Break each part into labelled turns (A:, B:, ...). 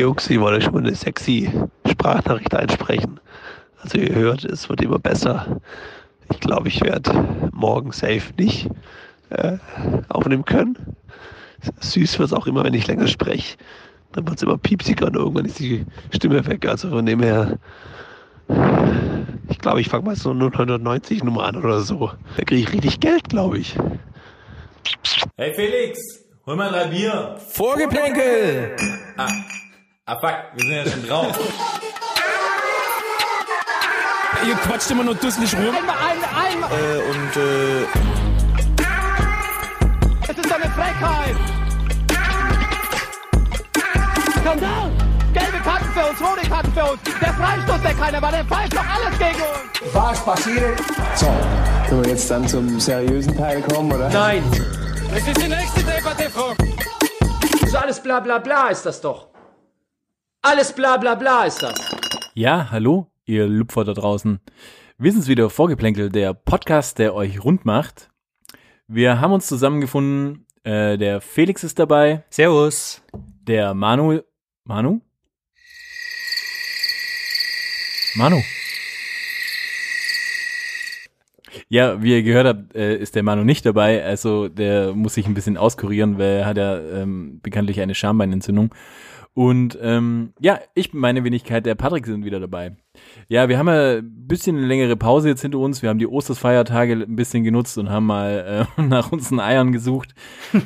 A: Ich wollte schon mal eine sexy Sprachnachricht einsprechen. Also ihr hört, es wird immer besser. Ich glaube, ich werde morgen safe nicht äh, aufnehmen können. Süß wird es auch immer, wenn ich länger spreche. Dann wird es immer piepsiger und irgendwann ist die Stimme weg. Also von dem her, ich glaube, ich fange mal so 090 Nummer an oder so. Da kriege ich richtig Geld, glaube ich.
B: Hey Felix, hol mal drei Bier.
C: Vorgeplänkel!
B: Ah, ah fuck, wir sind ja schon drauf.
C: Ihr quatscht immer nur dusselig rum.
D: Einmal, einmal, einmal.
C: Äh, und äh,
D: Es ist eine Frechheit. Skandal. Gelbe Karten für uns, rote Karten für uns. Der Freistoß, der keiner war, der pfeift doch alles gegen uns.
E: Was passiert? So, können wir jetzt dann zum seriösen Teil kommen, oder?
D: Nein.
C: das ist die nächste Debatte, Frau.
D: So alles bla bla bla ist das doch. Alles bla bla bla ist das.
F: Ja, hallo, ihr Lupfer da draußen. Wir sind's wieder, Vorgeplänkel, der Podcast, der euch rund macht. Wir haben uns zusammengefunden, äh, der Felix ist dabei,
G: Servus.
F: der Manu, Manu? Manu. Ja, wie ihr gehört habt, äh, ist der Manu nicht dabei, also der muss sich ein bisschen auskurieren, weil er hat ja ähm, bekanntlich eine Schambeinentzündung. Und ähm, ja, ich, meine Wenigkeit, der Patrick sind wieder dabei. Ja, wir haben ja ein bisschen eine längere Pause jetzt hinter uns. Wir haben die Ostersfeiertage ein bisschen genutzt und haben mal äh, nach unseren Eiern gesucht.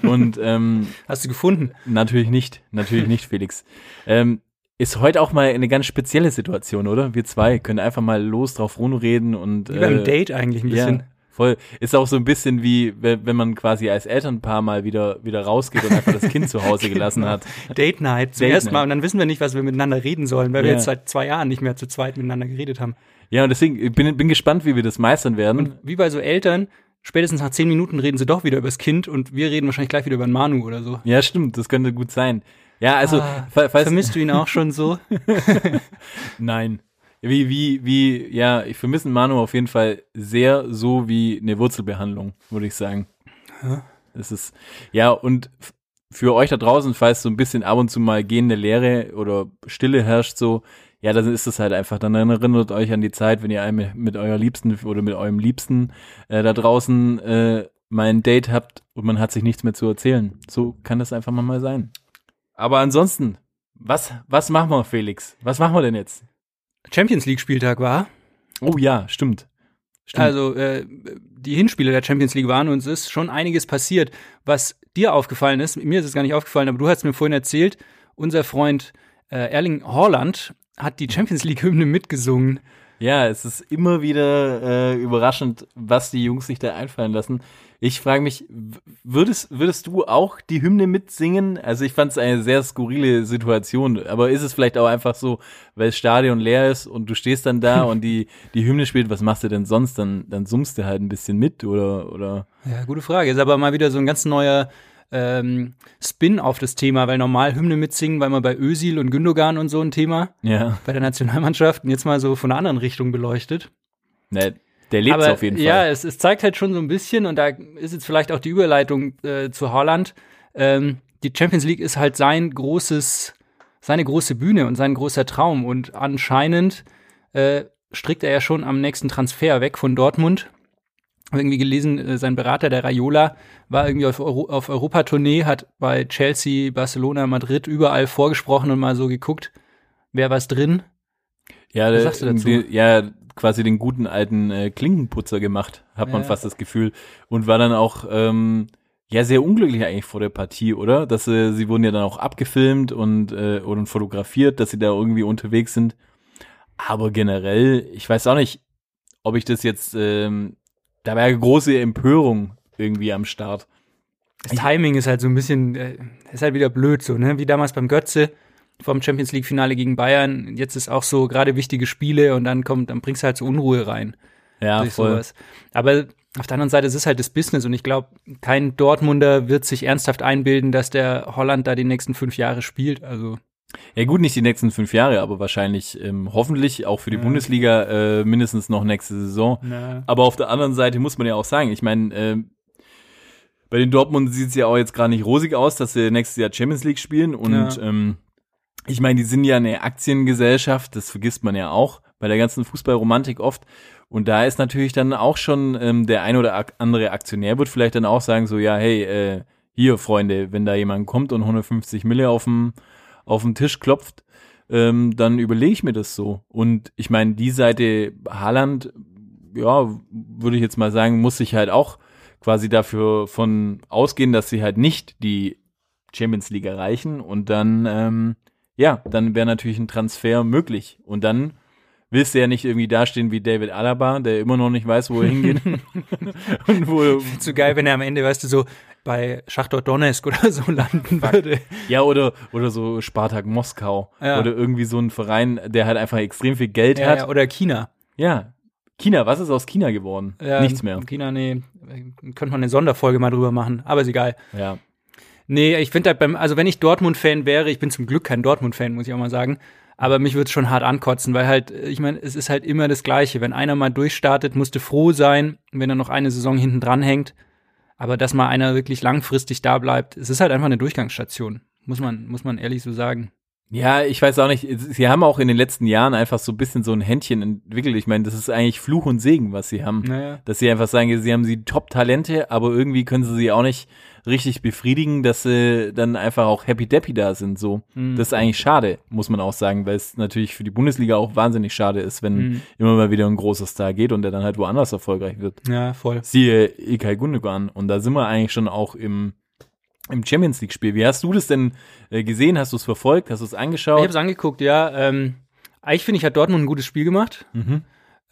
F: Und ähm,
G: Hast du gefunden?
F: natürlich nicht, natürlich nicht, Felix. Ähm, ist heute auch mal eine ganz spezielle Situation, oder? Wir zwei können einfach mal los drauf rumreden und
G: Wie beim Date eigentlich ein bisschen.
F: ja, voll. Ist auch so ein bisschen wie, wenn man quasi als Elternpaar mal wieder, wieder rausgeht und einfach das Kind zu Hause gelassen hat.
G: Date Night zum
F: Date
G: ersten Mal.
F: Night.
G: Und dann wissen wir nicht, was wir miteinander reden sollen, weil wir
F: Ja.
G: jetzt seit zwei Jahren nicht mehr zu zweit miteinander geredet haben.
F: Ja, und deswegen bin, bin gespannt, wie wir das meistern werden.
G: Und wie bei so Eltern, spätestens nach zehn Minuten reden sie doch wieder übers Kind und wir reden wahrscheinlich gleich wieder über den Manu oder so.
F: ja, stimmt, das könnte gut sein. Ja, also, fa- falls,
G: Vermisst du ihn auch schon so?
F: nein. Wie, wie, wie, ja, ich vermisse Manu auf jeden Fall sehr so wie eine Wurzelbehandlung, würde ich sagen. Das ist, ja, und für euch da draußen, falls so ein bisschen ab und zu mal gehende Leere oder Stille herrscht, so, ja, dann ist es halt einfach, dann erinnert euch an die Zeit, wenn ihr einmal mit eurer Liebsten oder mit eurem Liebsten äh, da draußen äh, mal ein Date habt und man hat sich nichts mehr zu erzählen. So kann das einfach mal sein. Aber ansonsten, was, was machen wir, Felix? Was machen wir denn jetzt?
G: Champions League Spieltag war.
F: Oh ja, stimmt. stimmt.
G: Also äh, die Hinspiele der Champions League waren und es ist schon einiges passiert. Was dir aufgefallen ist, mir ist es gar nicht aufgefallen, aber du hast mir vorhin erzählt, unser Freund äh, Erling Haaland hat die Champions League Hymne mitgesungen.
F: Ja, es ist immer wieder äh, überraschend, was die Jungs sich da einfallen lassen. Ich frage mich, würdest, würdest du auch die Hymne mitsingen? Also ich fand es eine sehr skurrile Situation, aber ist es vielleicht auch einfach so, weil das Stadion leer ist und du stehst dann da und die, die Hymne spielt, was machst du denn sonst? Dann, dann summst du halt ein bisschen mit oder, oder
G: Ja, gute Frage. Ist aber mal wieder so ein ganz neuer ähm, Spin auf das Thema, weil normal Hymne mitsingen, weil man bei Özil und Gündogan und so ein Thema
F: ja,
G: bei der Nationalmannschaft und jetzt mal so von einer anderen Richtung beleuchtet.
F: ne, der lebt
G: Aber
F: auf jeden Fall.
G: ja, es, es zeigt halt schon so ein bisschen und da ist jetzt vielleicht auch die Überleitung äh, zu Haaland. Ähm, die Champions League ist halt sein großes, seine große Bühne und sein großer Traum und anscheinend äh, strickt er ja schon am nächsten Transfer weg von Dortmund. Irgendwie gelesen, äh, sein Berater, der Raiola, war irgendwie auf, Euro auf Europatournee, hat bei Chelsea, Barcelona, Madrid überall vorgesprochen und mal so geguckt, wer was drin.
F: Ja,
G: Was sagst du dazu?
F: Die, ja, quasi den guten alten äh, Klinkenputzer gemacht, hat man
G: Ja.
F: fast das Gefühl. Und war dann auch ähm, ja sehr unglücklich eigentlich vor der Partie, oder? Dass äh, sie wurden ja dann auch abgefilmt und äh, oder fotografiert, dass sie da irgendwie unterwegs sind. Aber generell, ich weiß auch nicht, ob ich das jetzt, ähm, da war ja große Empörung irgendwie am Start.
G: Das Timing ist halt so ein bisschen, äh, ist halt wieder blöd so, ne? Wie damals beim Götze vom Champions League Finale gegen Bayern. Jetzt ist auch so gerade wichtige Spiele und dann kommt, dann bringst du halt so Unruhe rein
F: Ja, voll.
G: sowas. Aber auf der anderen Seite es ist halt das Business und ich glaube, kein Dortmunder wird sich ernsthaft einbilden, dass der Holland da die nächsten fünf Jahre spielt. Also
F: Ja gut, nicht die nächsten fünf Jahre, aber wahrscheinlich ähm, hoffentlich auch für die Bundesliga äh, mindestens noch nächste Saison. Aber auf der anderen Seite muss man ja auch sagen, ich meine, ähm, bei den Dortmund sieht es ja auch jetzt gerade nicht rosig aus, dass sie nächstes Jahr Champions League spielen und
G: Ja.
F: ähm, ich meine, die sind ja eine Aktiengesellschaft, das vergisst man ja auch bei der ganzen Fußballromantik oft. Und da ist natürlich dann auch schon ähm, der ein oder andere Aktionär wird vielleicht dann auch sagen so, ja, hey, äh, hier Freunde, wenn da jemand kommt und 150 Mille auf dem auf den Tisch klopft, ähm, dann überlege ich mir das so. Und ich meine, die Seite Haaland, ja, würde ich jetzt mal sagen, muss sich halt auch quasi dafür von ausgehen, dass sie halt nicht die Champions League erreichen und dann, ähm, ja, dann wäre natürlich ein Transfer möglich. Und dann willst du ja nicht irgendwie dastehen wie David Alaba, der immer noch nicht weiß, wo er hingeht. und wo,
G: Zu geil, wenn er am Ende, weißt du, so bei Schachtor Donetsk oder so landen würde.
F: ja, oder, oder so Spartak Moskau.
G: Ja.
F: Oder irgendwie so ein Verein, der halt einfach extrem viel Geld
G: Ja,
F: hat.
G: ja, oder China.
F: Ja. China, was ist aus China geworden?
G: Ja,
F: Nichts mehr.
G: China, nee, könnte man eine Sonderfolge mal drüber machen, aber ist egal.
F: Ja.
G: Nee, ich finde halt beim, also wenn ich Dortmund-Fan wäre, ich bin zum Glück kein Dortmund-Fan, muss ich auch mal sagen, aber mich würde es schon hart ankotzen, weil halt, ich meine, es ist halt immer das Gleiche. Wenn einer mal durchstartet, musste froh sein, wenn er noch eine Saison hinten dran hängt. Aber dass mal einer wirklich langfristig da bleibt, es ist halt einfach eine Durchgangsstation. Muss man, muss man ehrlich so sagen.
F: Ja, ich weiß auch nicht. Sie haben auch in den letzten Jahren einfach so ein bisschen so ein Händchen entwickelt. Ich meine, das ist eigentlich Fluch und Segen, was sie haben.
G: Naja.
F: Dass sie einfach sagen, sie haben sie Top-Talente, aber irgendwie können sie sie auch nicht richtig befriedigen, dass sie dann einfach auch happy-deppy da sind. So,
G: Mhm.
F: das ist eigentlich schade, muss man auch sagen, weil es natürlich für die Bundesliga auch wahnsinnig schade ist, wenn
G: Mhm.
F: immer mal wieder ein großer Star geht und der dann halt woanders erfolgreich wird.
G: Ja, voll.
F: Siehe Ilkay Gundogan. Und da sind wir eigentlich schon auch im, im Champions League Spiel. Wie hast du das denn äh, gesehen? Hast du es verfolgt? Hast du es
G: Ich
F: angeschaut?
G: habe es angeguckt, ja. Ähm, eigentlich finde ich, hat Dortmund ein gutes Spiel gemacht.
F: Mhm.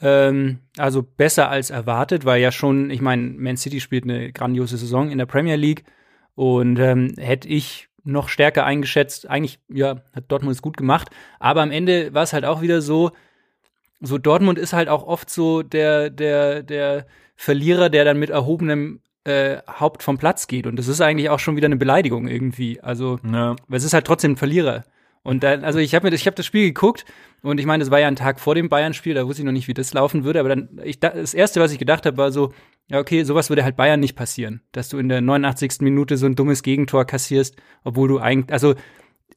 G: Ähm, also besser als erwartet, weil ja schon, ich meine, Man City spielt eine grandiose Saison in der Premier League und ähm, hätte ich noch stärker eingeschätzt. Eigentlich, ja, hat Dortmund es gut gemacht, aber am Ende war es halt auch wieder so, so Dortmund ist halt auch oft so der, der, der Verlierer, der dann mit erhobenem äh, Haupt vom Platz geht und das ist eigentlich auch schon wieder eine Beleidigung irgendwie. Also
F: Ja.
G: weil es ist halt trotzdem ein Verlierer. Und dann, also ich habe mir das, ich habe das Spiel geguckt und ich meine, das war ja ein Tag vor dem Bayern-Spiel, da wusste ich noch nicht, wie das laufen würde, aber dann, ich, da- das erste, was ich gedacht habe, war so, ja, okay, sowas würde halt Bayern nicht passieren, dass du in der 89. Minute so ein dummes Gegentor kassierst, obwohl du eigentlich, also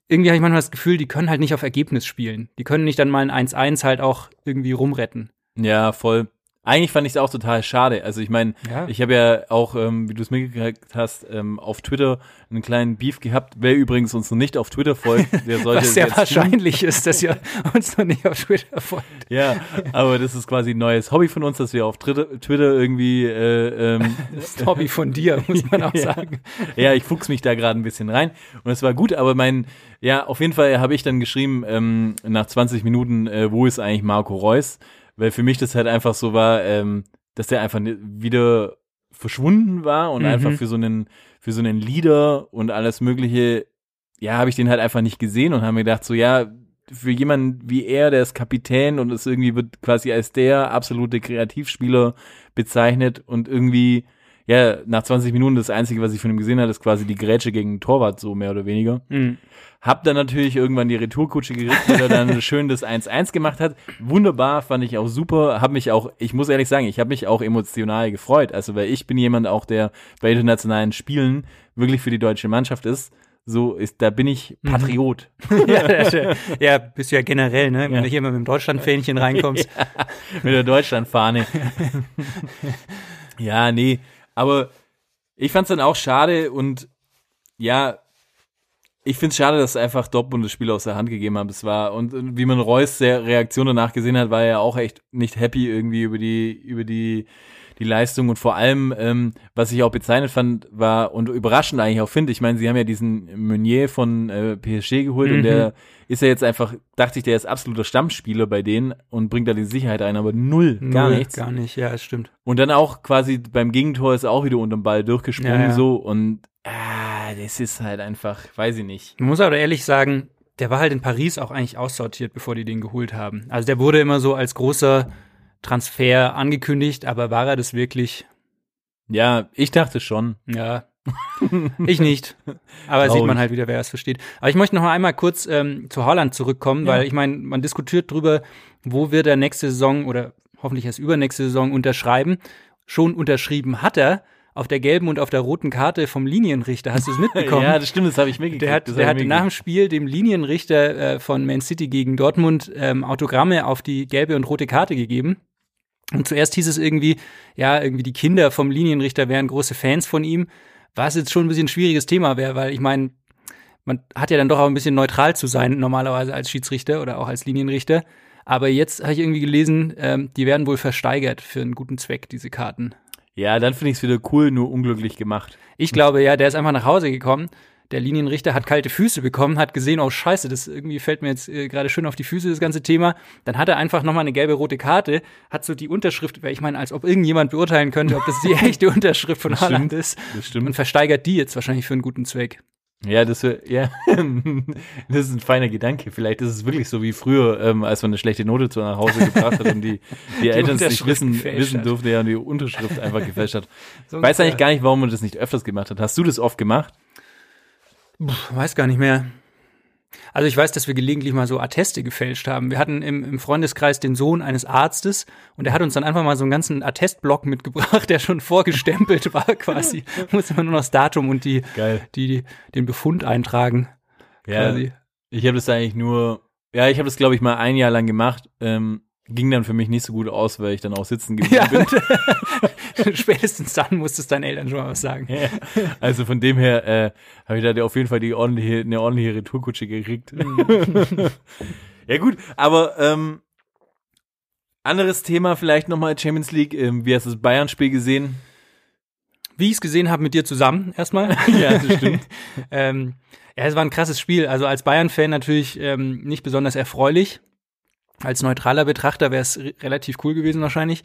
G: irgendwie habe ich manchmal das Gefühl, die können halt nicht auf Ergebnis spielen. Die können nicht dann mal ein 1-1 halt auch irgendwie rumretten.
F: Ja, voll. Eigentlich fand ich es auch total schade. Also ich meine,
G: Ja.
F: ich habe ja auch, ähm, wie du es mitgekriegt hast, ähm, auf Twitter einen kleinen Beef gehabt. Wer übrigens uns noch nicht auf Twitter folgt, der sollte
G: Was sehr wahrscheinlich ist, dass ihr uns noch nicht auf Twitter folgt.
F: Tun. Ja, aber das ist quasi ein neues Hobby von uns, dass wir auf Twitter, irgendwie äh, ähm,
G: Das ist Hobby von dir, muss man auch sagen.
F: ja, ich fuchs mich da gerade ein bisschen rein und es war gut, aber mein, ja, auf jeden Fall habe ich dann geschrieben, ähm, nach 20 Minuten, äh, wo ist eigentlich Marco Reus? Weil für mich das halt einfach so war, ähm, dass der einfach wieder verschwunden war und
G: Mhm.
F: einfach für so einen, für so einen Leader und alles mögliche, ja, habe ich den halt einfach nicht gesehen und habe mir gedacht, so, ja, für jemanden wie er, der ist Kapitän und es irgendwie wird quasi als der absolute Kreativspieler bezeichnet und irgendwie, ja, nach 20 Minuten das Einzige, was ich von ihm gesehen habe, ist quasi die Grätsche gegen den Torwart, so mehr oder weniger.
G: Mhm.
F: Hab dann natürlich irgendwann die Retourkutsche gekriegt, weil er dann schön das 1-1 gemacht hat. Wunderbar, fand ich auch super. Hab mich auch, ich muss ehrlich sagen, ich habe mich auch emotional gefreut. Also, weil ich bin jemand auch, der bei internationalen Spielen wirklich für die deutsche Mannschaft ist. So ist, da bin ich Patriot.
G: ja, ja, bist du ja generell, ne? Wenn
F: Ja.
G: du hier mal mit dem Deutschlandfähnchen reinkommst.
F: mit der Deutschlandfahne. ja, nee, aber ich fand's dann auch schade und ja, ich find's schade, dass einfach Dortmund das Spiel aus der Hand gegeben hat. Es war und, und wie man Reus der Reaktion danach gesehen hat, war er auch echt nicht happy irgendwie über die über die die Leistung und vor allem, ähm, was ich auch bezeichnet fand, war und überraschend eigentlich auch finde, ich meine, sie haben ja diesen Meunier von äh, PSG geholt und
G: Mhm.
F: der ist ja jetzt einfach, dachte ich, der ist absoluter Stammspieler bei denen und bringt da die Sicherheit ein, aber null, gar
G: Null,
F: nichts.
G: Gar nicht, ja, das stimmt.
F: Und dann auch quasi beim Gegentor ist er auch wieder unterm Ball durchgesprungen
G: Ja, ja.
F: so und ah, das ist halt einfach, weiß ich nicht.
G: Man muss aber ehrlich sagen, der war halt in Paris auch eigentlich aussortiert, bevor die den geholt haben. Also der wurde immer so als großer Transfer angekündigt, aber war er das wirklich?
F: Ja, ich dachte schon.
G: Ja. ich nicht. Aber sieht man halt wieder, wer es versteht. Aber ich möchte noch einmal kurz ähm, zu Holland zurückkommen,
F: Ja.
G: weil ich meine, man diskutiert drüber, wo wird er nächste Saison oder hoffentlich erst übernächste Saison unterschreiben. Schon unterschrieben hat er, auf der gelben und auf der roten Karte vom Linienrichter. Hast du es mitbekommen?
F: Ja, das stimmt, das habe ich mitgekriegt.
G: Der hat, der hat nach dem. Spiel dem Linienrichter äh, von Man City gegen Dortmund ähm, Autogramme auf die gelbe und rote Karte gegeben. Und zuerst hieß es irgendwie, ja, irgendwie die Kinder vom Linienrichter wären große Fans von ihm, was jetzt schon ein bisschen ein schwieriges Thema wäre, weil ich meine, man hat ja dann doch auch ein bisschen neutral zu sein, normalerweise als Schiedsrichter oder auch als Linienrichter. Aber jetzt habe ich irgendwie gelesen, ähm, die werden wohl versteigert für einen guten Zweck, diese Karten.
F: Ja, dann finde ich es wieder cool, nur unglücklich gemacht.
G: Ich glaube, ja, der ist einfach nach Hause gekommen. Der Linienrichter hat kalte Füße bekommen, hat gesehen, oh Scheiße, das irgendwie fällt mir jetzt äh, gerade schön auf die Füße, das ganze Thema. Dann hat er einfach nochmal eine gelbe rote Karte, hat so die Unterschrift, weil ich meine, als ob irgendjemand beurteilen könnte, ob das die echte Unterschrift von Haaland ist.
F: Das stimmt.
G: Und versteigert die jetzt wahrscheinlich für einen guten Zweck.
F: Ja, das, ja, das ist ein feiner Gedanke. Vielleicht ist es wirklich so wie früher, ähm, als man eine schlechte Note zu nach Hause gebracht hat und die, die, Eltern es nicht wissen, wissen
G: hat.
F: durfte, ja, und die Unterschrift einfach gefälscht hat.
G: So
F: Ich weiß eigentlich gar nicht, warum man das nicht öfters gemacht hat. Hast du das oft gemacht?
G: Weiß gar nicht mehr. Also ich weiß, dass wir gelegentlich mal so Atteste gefälscht haben. Wir hatten im, im Freundeskreis den Sohn eines Arztes und der hat uns dann einfach mal so einen ganzen Attestblock mitgebracht, der schon vorgestempelt war quasi. Muss immer nur noch das Datum und die,
F: Geil.
G: die, den Befund eintragen.
F: Ja,
G: Quasi.
F: ich habe das eigentlich nur, ja, ich habe das, glaube ich, mal ein Jahr lang gemacht. Ähm, ging dann für mich nicht so gut aus, weil ich dann auch sitzen geblieben
G: Ja,
F: bin.
G: spätestens dann musstest deinen Eltern schon mal was sagen.
F: Ja. Also von dem her äh, habe ich da auf jeden Fall die ordentliche, eine ordentliche Retourkutsche gekriegt. ja gut, aber ähm, anderes Thema vielleicht nochmal Champions League. Ähm, wie hast du das Bayern-Spiel gesehen?
G: Wie ich es gesehen habe mit dir zusammen erstmal.
F: Ja, das stimmt.
G: ähm, ja, es war ein krasses Spiel. Also als Bayern-Fan natürlich ähm, nicht besonders erfreulich. Als neutraler Betrachter wäre es re- relativ cool gewesen wahrscheinlich.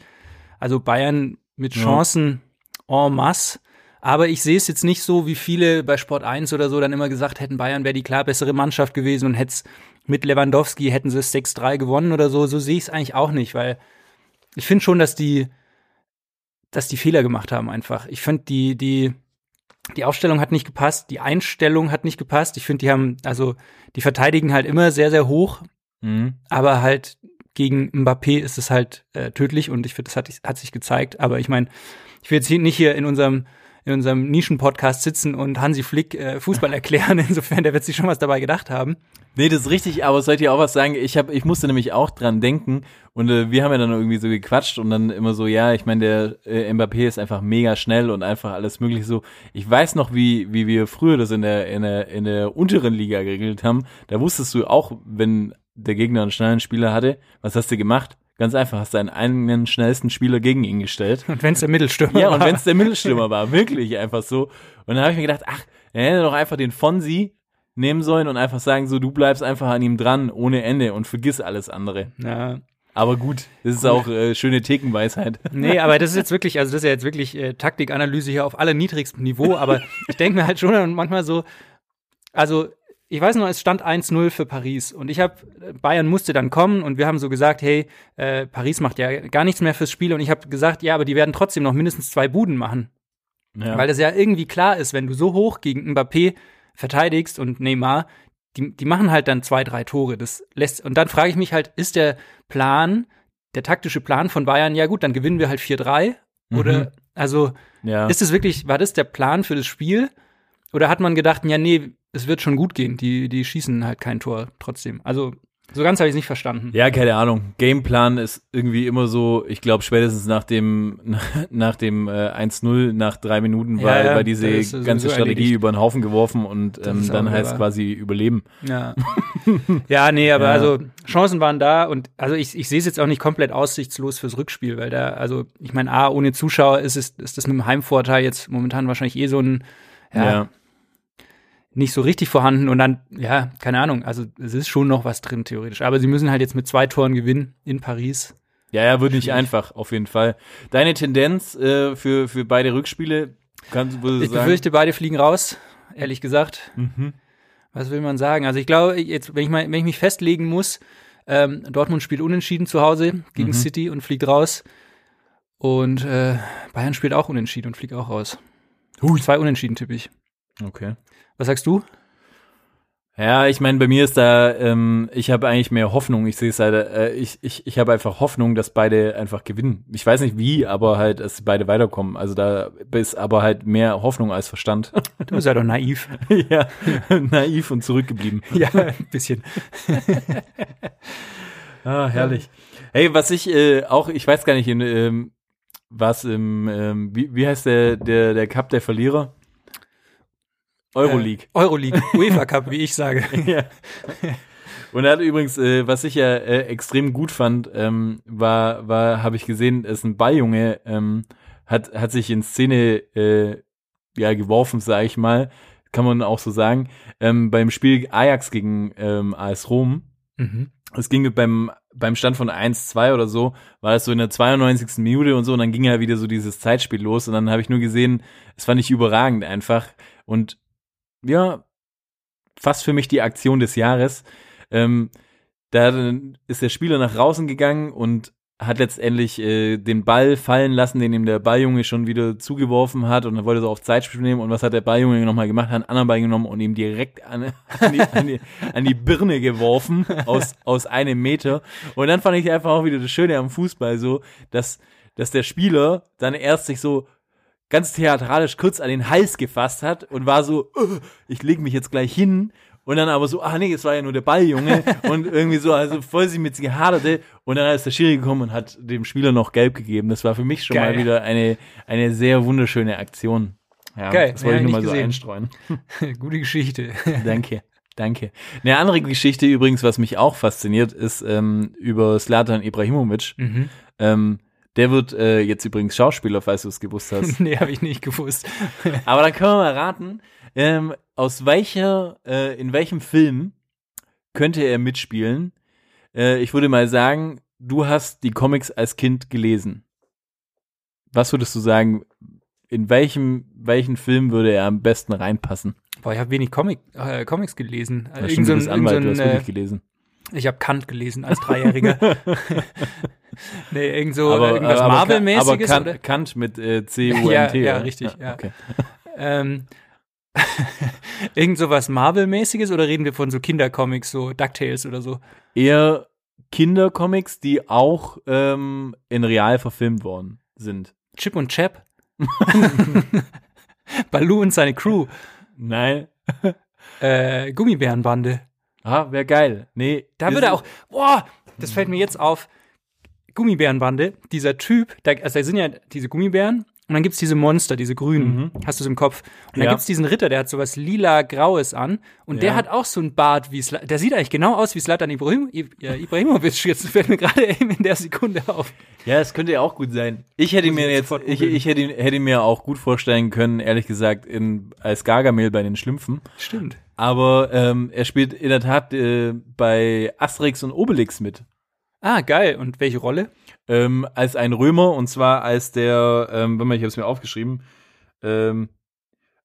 G: Also Bayern mit
F: Ja.
G: Chancen en masse. Aber ich sehe es jetzt nicht so, wie viele bei Sport 1 oder so dann immer gesagt hätten, Bayern wäre die klar bessere Mannschaft gewesen und hätte es mit Lewandowski, hätten sie es 6-3 gewonnen oder so. So sehe ich es eigentlich auch nicht, weil ich finde schon, dass die, dass die Fehler gemacht haben einfach. Ich finde, die, die, die Aufstellung hat nicht gepasst, die Einstellung hat nicht gepasst. Ich finde, die haben, also, die verteidigen halt immer sehr, sehr hoch,
F: Mhm.
G: aber halt gegen Mbappé ist es halt äh, tödlich und ich finde, das hat, hat sich gezeigt. Aber ich meine, ich will jetzt hier nicht hier in unserem in unserem Nischen-Podcast sitzen und Hansi Flick äh, Fußball erklären. Insofern, der wird sich schon was dabei gedacht haben.
F: Nee, das ist richtig, aber sollte ich auch was sagen? Ich, hab, ich musste nämlich auch dran denken und äh, wir haben ja dann irgendwie so gequatscht und dann immer so, ja, ich meine, der äh, Mbappé ist einfach mega schnell und einfach alles mögliche so. Ich weiß noch, wie, wie wir früher das in der, in, der, in der unteren Liga geregelt haben. Da wusstest du auch, wenn der Gegner einen schnellen Spieler hatte, was hast du gemacht? Ganz einfach, hast deinen eigenen schnellsten Spieler gegen ihn gestellt.
G: Und wenn es der Mittelstürmer
F: Ja, und
G: war.
F: wenn es der Mittelstürmer war, wirklich einfach so. Und dann habe ich mir gedacht, ach, er hätte doch einfach den Fonsi nehmen sollen und einfach sagen, so, du bleibst einfach an ihm dran, ohne Ende und vergiss alles andere.
G: ja.
F: Aber gut, das ist auch äh, schöne Thekenweisheit.
G: Nee, aber das ist jetzt wirklich, also das ist ja jetzt wirklich äh, Taktikanalyse hier auf allerniedrigstem Niveau, aber ich denke mir halt schon manchmal so, also ich weiß noch, es stand 1-0 für Paris und ich habe, Bayern musste dann kommen und wir haben so gesagt, hey, äh, Paris macht ja gar nichts mehr fürs Spiel und ich habe gesagt, ja, aber die werden trotzdem noch mindestens zwei Buden machen.
F: Ja.
G: Weil das ja irgendwie klar ist, wenn du so hoch gegen Mbappé verteidigst und Neymar, die, die machen halt dann zwei, drei Tore. Das lässt, und dann frage ich mich halt, ist der Plan, der taktische Plan von Bayern, ja gut, dann gewinnen wir halt 4-3? Oder, also,
F: ja.
G: ist es wirklich, war das der Plan für das Spiel? Oder hat man gedacht, ja, nee, es wird schon gut gehen, die, die schießen halt kein Tor trotzdem. Also, so ganz habe ich es nicht verstanden.
F: ja, keine Ahnung. Gameplan ist irgendwie immer so, ich glaube spätestens nach dem nach dem äh, 1-0 nach drei Minuten war,
G: Ja, ja,
F: war diese
G: ist
F: ganze Strategie
G: erledigt.
F: über den Haufen geworfen und ähm, dann heißt quasi überleben.
G: Ja. ja, nee, aber
F: Ja.
G: also Chancen waren da und also ich, ich sehe es jetzt auch nicht komplett aussichtslos fürs Rückspiel, weil da, also ich meine, A, ohne Zuschauer ist es, ist das mit dem Heimvorteil jetzt momentan wahrscheinlich eh so ein, Ja. Nicht so richtig vorhanden und dann, ja, keine Ahnung, also es ist schon noch was drin theoretisch. Aber sie müssen halt jetzt mit zwei Toren gewinnen in Paris.
F: Ja, ja, wird nicht einfach, auf jeden Fall. Deine Tendenz äh, für, für beide Rückspiele, kannst du
G: Ich
F: sagen?
G: befürchte, beide fliegen raus, ehrlich gesagt.
F: Mhm.
G: Was will man sagen? Also ich glaube, jetzt, wenn ich mal, wenn ich mich festlegen muss, ähm, Dortmund spielt unentschieden zu Hause gegen
F: Mhm.
G: City und fliegt raus. Und äh, Bayern spielt auch unentschieden und fliegt auch raus. Zwei Unentschieden tippe ich.
F: Okay.
G: Was sagst du?
F: Ja, ich meine, bei mir ist da, ähm, ich habe eigentlich mehr Hoffnung. Ich sehe es halt, äh, ich, ich, ich habe einfach Hoffnung, dass beide einfach gewinnen. Ich weiß nicht wie, aber halt, dass beide weiterkommen. Also da ist aber halt mehr Hoffnung als Verstand.
G: Du bist ja doch naiv.
F: ja, naiv und zurückgeblieben.
G: ja, ein bisschen.
F: Ah, herrlich. Hey, was ich äh, auch, ich weiß gar nicht, in, ähm, was im, ähm, wie, wie heißt der, der, der Cup der Verlierer? Euroleague.
G: Äh, Euroleague, UEFA Cup, wie ich sage.
F: ja. Und er hat übrigens, äh, was ich ja äh, extrem gut fand, ähm, war, war, habe ich gesehen, ist ein Balljunge, ähm, hat, hat sich in Szene äh, ja geworfen, sage ich mal, kann man auch so sagen, ähm, beim Spiel Ajax gegen ähm, AS Rom.
G: Mhm.
F: Es ging beim, beim Stand von 1-2 oder so, war das so in der 92. Minute und so, und dann ging ja wieder so dieses Zeitspiel los und dann habe ich nur gesehen, es fand ich überragend einfach und ja, fast für mich die Aktion des Jahres. Ähm, da ist der Spieler nach draußen gegangen und hat letztendlich äh, den Ball fallen lassen, den ihm der Balljunge schon wieder zugeworfen hat und er wollte so auf Zeitspiel nehmen. Und was hat der Balljunge nochmal gemacht, hat einen anderen Ball genommen und ihm direkt an, an, die, an, die, an die Birne geworfen aus, aus einem Meter. Und dann fand ich einfach auch wieder das Schöne am Fußball so, dass, dass der Spieler dann erst sich so ganz theatralisch kurz an den Hals gefasst hat und war so, "Ugh, ich leg mich jetzt gleich hin und dann aber so, ach nee, es war ja nur der Balljunge und irgendwie so, also voll sie mit sich gehaderte und dann ist der Schiri gekommen und hat dem Spieler noch gelb gegeben. Das war für mich schon
G: Geil.
F: mal wieder eine, eine sehr wunderschöne Aktion. Ja,
G: Geil,
F: das wollte
G: ja,
F: ich nur mal
G: nicht
F: so
G: gesehen.
F: einstreuen.
G: Gute Geschichte.
F: Danke. Danke. Eine andere Geschichte übrigens, was mich auch fasziniert, ist ähm, über Slatan Ibrahimovic.
G: Mhm.
F: Ähm, der wird äh, jetzt übrigens Schauspieler, falls du es gewusst hast.
G: nee, habe ich nicht gewusst.
F: Aber dann können wir mal raten, ähm, aus welcher, äh, in welchem Film könnte er mitspielen? Äh, ich würde mal sagen, du hast die Comics als Kind gelesen. Was würdest du sagen, in welchem, welchen Film würde er am besten reinpassen?
G: Boah, ich habe wenig Comic, äh, Comics gelesen.
F: Ja,
G: Irgend so
F: du
G: ein-
F: bist
G: irgend so
F: Anwalt, du hast
G: äh,
F: wirklich gelesen.
G: Ich habe Kant gelesen als Dreijähriger. nee, irgend so
F: aber,
G: irgendwas Marvel-mäßiges.
F: aber? Kant, Kant mit äh, C-U-N-T.
G: Ja, ja, richtig, ja.
F: Okay.
G: Ähm, irgend so was Marvel-mäßiges oder reden wir von so Kindercomics, so DuckTales oder so?
F: Eher Kindercomics, die auch ähm, in real verfilmt worden sind.
G: Chip und Chap? Baloo und seine Crew.
F: Nein.
G: Äh, Gummibärenbande.
F: Ah, wäre geil. Nee,
G: Da
F: wir
G: würde auch, boah, das fällt mir jetzt auf. Gummibärenbande, dieser Typ, da, also da sind ja diese Gummibären und dann gibt's diese Monster, diese grünen, hast du es im Kopf. Und dann
F: Mhm. Ja.
G: gibt's diesen Ritter, der hat sowas lila-graues an und der
F: Ja.
G: hat auch so einen Bart wie, Sla der sieht eigentlich genau aus wie Slatan Ibrahim, ja, Ibrahimovic, jetzt fällt mir gerade eben in der Sekunde auf.
F: Ja, es könnte ja auch gut sein. Ich hätte
G: Muss
F: mir
G: jetzt
F: jetzt, ich, ich hätte, hätte mir auch gut vorstellen können, ehrlich gesagt, in, als Gargamel bei den Schlümpfen.
G: Stimmt.
F: Aber ähm, er spielt in der Tat äh, bei Asterix und Obelix mit.
G: Ah, geil. Und welche Rolle?
F: Ähm, als ein Römer und zwar als der, ähm, warte mal, ich habe es mir aufgeschrieben, ähm,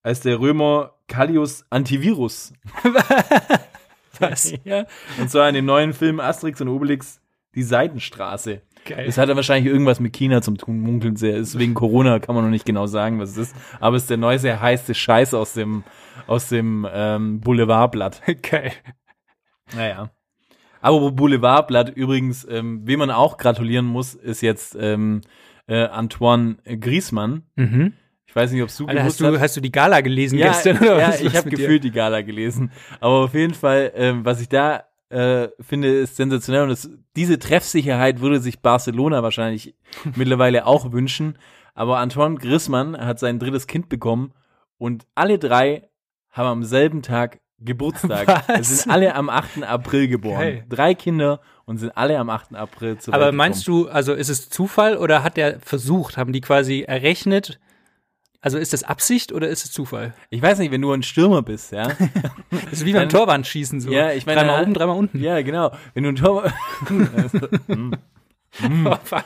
F: als der Römer Callius Antivirus.
G: Was?
F: ja. Und zwar in dem neuen Film Asterix und Obelix die Seitenstraße.
G: Geil.
F: Es hat ja wahrscheinlich irgendwas mit China zum tun, munkelt sehr. Ist wegen Corona, kann man noch nicht genau sagen, was es ist. Aber es ist der neueste heiße Scheiß aus dem, aus dem ähm, Boulevardblatt.
G: Geil.
F: Naja. Aber Boulevardblatt übrigens, ähm, wem man auch gratulieren muss, ist jetzt ähm, äh, Antoine Griezmann.
G: Mhm.
F: Ich weiß nicht, ob du
G: Alter, hast du, hast du die Gala gelesen
F: ja,
G: gestern? Oder
F: ja
G: was
F: ich habe
G: dir?
F: gefühlt die Gala gelesen. Aber auf jeden Fall, ähm, was ich da äh, finde, ist sensationell. Und das, diese Treffsicherheit würde sich Barcelona wahrscheinlich mittlerweile auch wünschen. Aber Antoine Griezmann hat sein drittes Kind bekommen und alle drei haben am selben Tag Geburtstag.
G: Was?
F: Es sind alle am 8. April geboren.
G: Geil.
F: Drei Kinder und sind alle am 8. April zur
G: Aber meinst du, also ist es Zufall oder hat der versucht? Haben die quasi errechnet? Also ist das Absicht oder ist es Zufall?
F: Ich weiß nicht, wenn du ein Stürmer bist, ja.
G: Das ist wie beim Torwandschießen so.
F: Ja, ich meine,
G: dreimal oben, dreimal unten.
F: Ja, genau. Wenn du ein Tor.
G: Oh, fuck.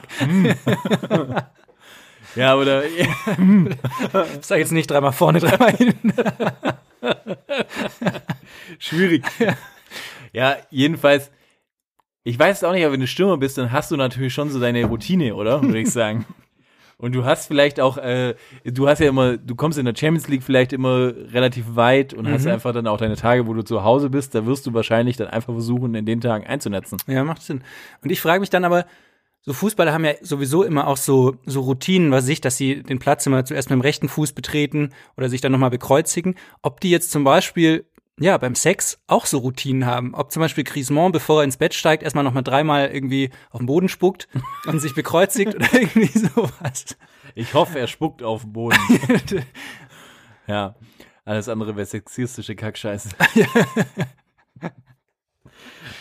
F: ja, oder.
G: Sag jetzt nicht dreimal vorne, dreimal hinten.
F: Schwierig. ja, jedenfalls. Ich weiß auch nicht, aber wenn du Stürmer bist, dann hast du natürlich schon so deine Routine, oder? Würde ich sagen. Und du hast vielleicht auch, äh, du hast ja immer, du kommst in der Champions League vielleicht immer relativ weit und hast einfach dann auch deine Tage, wo du zu Hause bist. Da wirst du wahrscheinlich dann einfach versuchen, in den Tagen einzunetzen.
G: Ja, macht Sinn. Und ich frage mich dann aber, so Fußballer haben ja sowieso immer auch so, so Routinen, was ich, dass sie den Platz immer zuerst mit dem rechten Fuß betreten oder sich dann nochmal bekreuzigen. Ob die jetzt zum Beispiel, ja, beim Sex auch so Routinen haben. Ob zum Beispiel Grismont, bevor er ins Bett steigt, erstmal nochmal dreimal irgendwie auf den Boden spuckt und sich bekreuzigt oder irgendwie sowas.
F: Ich hoffe, er spuckt auf den Boden. ja. Alles andere wäre sexistische Kackscheiße.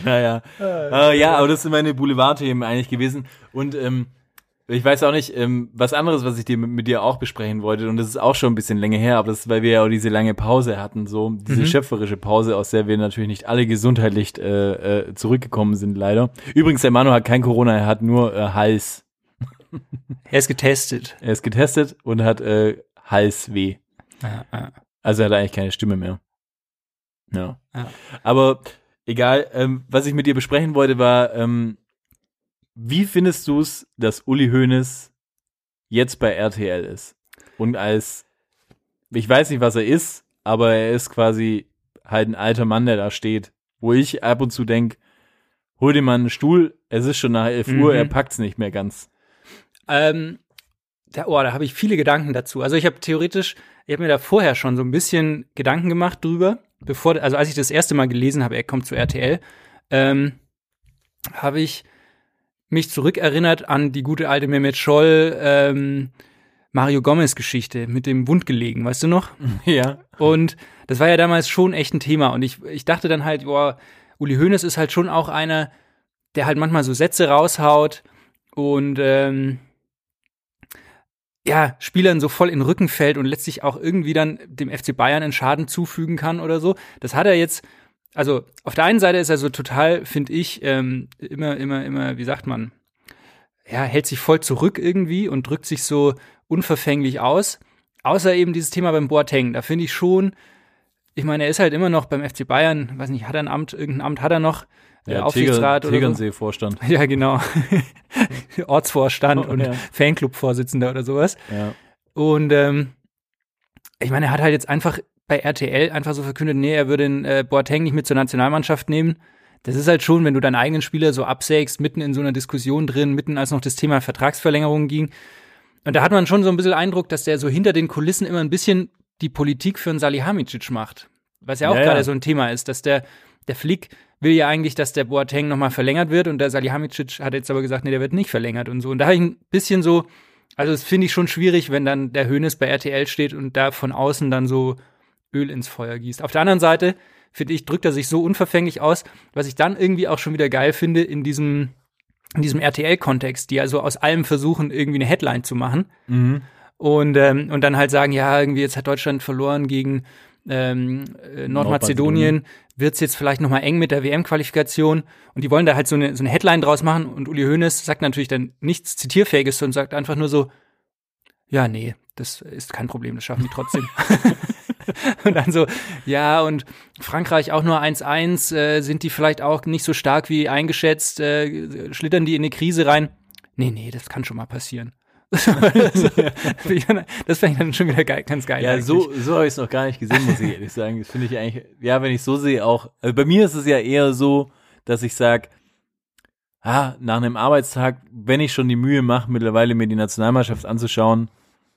F: naja. Äh, ja, aber das sind meine Boulevardthemen eigentlich gewesen. Und ähm, ich weiß auch nicht, ähm, was anderes, was ich dir mit, mit dir auch besprechen wollte, und das ist auch schon ein bisschen länger her, aber das ist, weil wir ja auch diese lange Pause hatten, so diese schöpferische Pause, aus der wir natürlich nicht alle gesundheitlich äh, äh, zurückgekommen sind, leider. Übrigens, der Manu hat kein Corona, er hat nur äh, Hals.
G: Er ist getestet.
F: Er ist getestet und hat äh, Halsweh.
G: Ja, ja.
F: Also er hat eigentlich keine Stimme mehr. Ja.
G: Ja.
F: Aber egal, ähm, was ich mit dir besprechen wollte, war, ähm, wie findest du es, dass Uli Hoeneß jetzt bei RTL ist? Und als, ich weiß nicht, was er ist, aber er ist quasi halt ein alter Mann, der da steht, wo ich ab und zu denk, hol dir mal einen Stuhl, es ist schon nach 11 Uhr,
G: Mhm.
F: er packt's nicht mehr ganz.
G: Ähm, da, oh, da habe ich viele Gedanken dazu. Also ich habe theoretisch, ich habe mir da vorher schon so ein bisschen Gedanken gemacht drüber, bevor, also als ich das erste Mal gelesen habe, er kommt zu RTL, ähm, habe ich mich zurückerinnert an die gute alte Mehmet Scholl, ähm, Mario Gomez Geschichte mit dem Wundgelegen, weißt du noch?
F: Ja.
G: Und das war ja damals schon echt ein Thema. Und ich, ich dachte dann halt, boah, Uli Hoeneß ist halt schon auch einer, der halt manchmal so Sätze raushaut und ähm, ja, Spielern so voll in den Rücken fällt und letztlich auch irgendwie dann dem FC Bayern einen Schaden zufügen kann oder so. Das hat er jetzt, also auf der einen Seite ist er so total, finde ich, ähm, immer, immer, immer, wie sagt man, ja, hält sich voll zurück irgendwie und drückt sich so unverfänglich aus. Außer eben dieses Thema beim Boateng. Da finde ich schon, ich meine, er ist halt immer noch beim FC Bayern, weiß nicht, hat er ein Amt, irgendein Amt hat er noch, äh,
F: Ja,
G: Aufsichtsrat oder so.
F: Tegernsee-Vorstand.
G: Ja, genau. Ortsvorstand
F: Oh,
G: und
F: ja.
G: Fanclub-Vorsitzender oder sowas.
F: Ja.
G: Und ähm, ich meine, er hat halt jetzt einfach bei RTL einfach so verkündet, nee, er würde den äh, Boateng nicht mit zur Nationalmannschaft nehmen. Das ist halt schon, wenn du deinen eigenen Spieler so absägst, mitten in so einer Diskussion drin, mitten als noch das Thema Vertragsverlängerung ging. Und da hat man schon so ein bisschen Eindruck, dass der so hinter den Kulissen immer ein bisschen die Politik für einen Salihamidzic macht. Was ja auch
F: Ja,
G: gerade
F: ja.
G: so ein Thema ist, dass der, der Flick will ja eigentlich, dass der Boateng nochmal verlängert wird und der Salihamidzic hat jetzt aber gesagt, nee, der wird nicht verlängert und so. Und da habe ich ein bisschen so, also das finde ich schon schwierig, wenn dann der Hönes bei RTL steht und da von außen dann so Öl ins Feuer gießt. Auf der anderen Seite, finde ich, drückt er sich so unverfänglich aus, was ich dann irgendwie auch schon wieder geil finde in diesem, in diesem RTL-Kontext, die also aus allem versuchen, irgendwie eine Headline zu machen. Und, ähm, und dann halt sagen, ja, irgendwie jetzt hat Deutschland verloren gegen ähm, äh, Nordmazedonien, wird's jetzt vielleicht nochmal eng mit der WM-Qualifikation und die wollen da halt so eine, so eine Headline draus machen und Uli Hoeneß sagt natürlich dann nichts Zitierfähiges und sagt einfach nur so, ja, nee, das ist kein Problem, das schaffen die trotzdem. und dann so, ja, und Frankreich auch nur 1-1, äh, sind die vielleicht auch nicht so stark wie eingeschätzt, äh, schlittern die in eine Krise rein? Nee, nee, das kann schon mal passieren. das fände ich dann schon wieder geil, ganz geil.
F: Ja,
G: eigentlich.
F: so, so habe ich es noch gar nicht gesehen, muss ich ehrlich sagen. Das finde ich eigentlich, ja, wenn ich so sehe, auch. Also bei mir ist es ja eher so, dass ich sage, ah, nach einem Arbeitstag, wenn ich schon die Mühe mache, mittlerweile mir die Nationalmannschaft anzuschauen,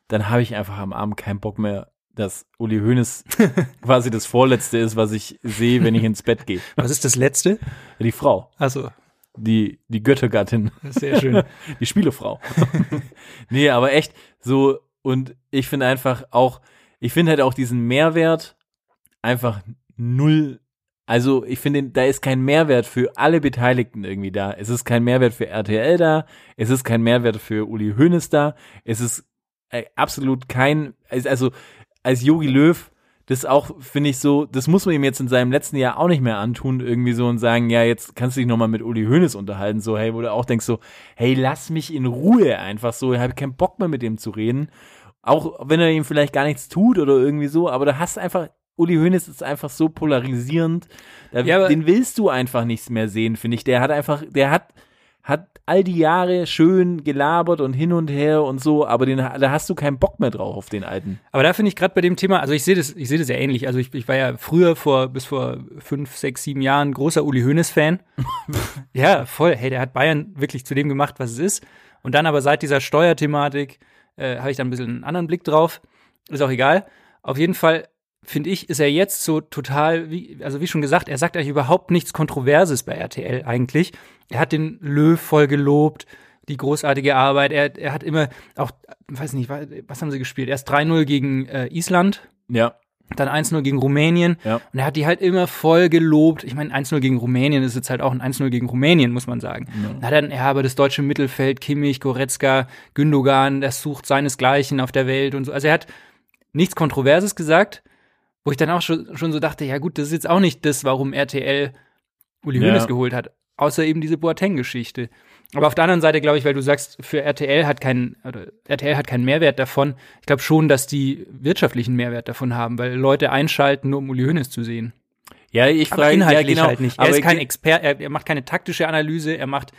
F: dann habe ich einfach am Abend keinen Bock mehr, dass Uli Hoeneß quasi das Vorletzte ist, was ich sehe, wenn ich ins Bett gehe.
G: Was ist das letzte?
F: Die Frau,
G: Also,
F: die, die Göttergattin.
G: sehr schön.
F: Die Spielefrau. nee, aber echt so, und ich finde einfach auch, ich finde halt auch diesen Mehrwert einfach null. Also ich finde, da ist kein Mehrwert für alle Beteiligten irgendwie da. Es ist kein Mehrwert für RTL da. Es ist kein Mehrwert für Uli Hoeneß da. Es ist äh, absolut kein, also als Yogi Löw, das auch, finde ich so, das muss man ihm jetzt in seinem letzten Jahr auch nicht mehr antun, irgendwie so und sagen, ja, jetzt kannst du dich nochmal mit Uli Hoeneß unterhalten, so, hey, wo du auch denkst so, hey, lass mich in Ruhe einfach so, ich habe keinen Bock mehr mit dem zu reden. Auch wenn er ihm vielleicht gar nichts tut oder irgendwie so, aber da hast einfach, Uli Hoeneß ist einfach so polarisierend, da,
G: Ja,
F: den willst du einfach nichts mehr sehen, finde ich. Der hat einfach, der hat hat all die Jahre schön gelabert und hin und her und so, aber den, da hast du keinen Bock mehr drauf auf den alten.
G: Aber da finde ich gerade bei dem Thema, also ich sehe das, ich sehe das ja ähnlich. Also ich, ich war ja früher vor, bis vor fünf, sechs, sieben Jahren großer Uli Hoeneß-Fan. ja, voll. Hey, der hat Bayern wirklich zu dem gemacht, was es ist. Und dann aber seit dieser Steuerthematik äh, habe ich dann ein bisschen einen anderen Blick drauf. Ist auch egal. Auf jeden Fall finde ich, ist er jetzt so total, wie, also wie schon gesagt, er sagt eigentlich überhaupt nichts Kontroverses bei RTL eigentlich. Er hat den Löw voll gelobt, die großartige Arbeit. Er, er hat immer auch, weiß nicht, was haben sie gespielt? Erst 3-0 gegen äh, Island,
F: Ja.
G: dann 1-0 gegen Rumänien.
F: Ja.
G: Und er hat die halt immer voll gelobt. Ich meine, 1-0 gegen Rumänien ist jetzt halt auch ein 1-0 gegen Rumänien, muss man sagen. Ja. Hat dann, ja, aber das deutsche Mittelfeld, Kimmich, Goretzka, Gündogan, das sucht seinesgleichen auf der Welt und so. Also er hat nichts Kontroverses gesagt, wo ich dann auch schon, schon so dachte, ja gut, das ist jetzt auch nicht das, warum RTL Uli
F: Ja.
G: Hoeneß geholt hat, außer eben diese Boateng-Geschichte. Aber auf der anderen Seite glaube ich, weil du sagst, für RTL hat kein, oder RTL hat keinen Mehrwert davon. Ich glaube schon, dass die wirtschaftlichen Mehrwert davon haben, weil Leute einschalten, nur um Uli Hoeneß zu sehen.
F: Ja, ich frage
G: inhaltlich
F: ja, genau,
G: halt nicht. Er
F: aber
G: ist kein Experte, er, er macht keine taktische Analyse, er macht,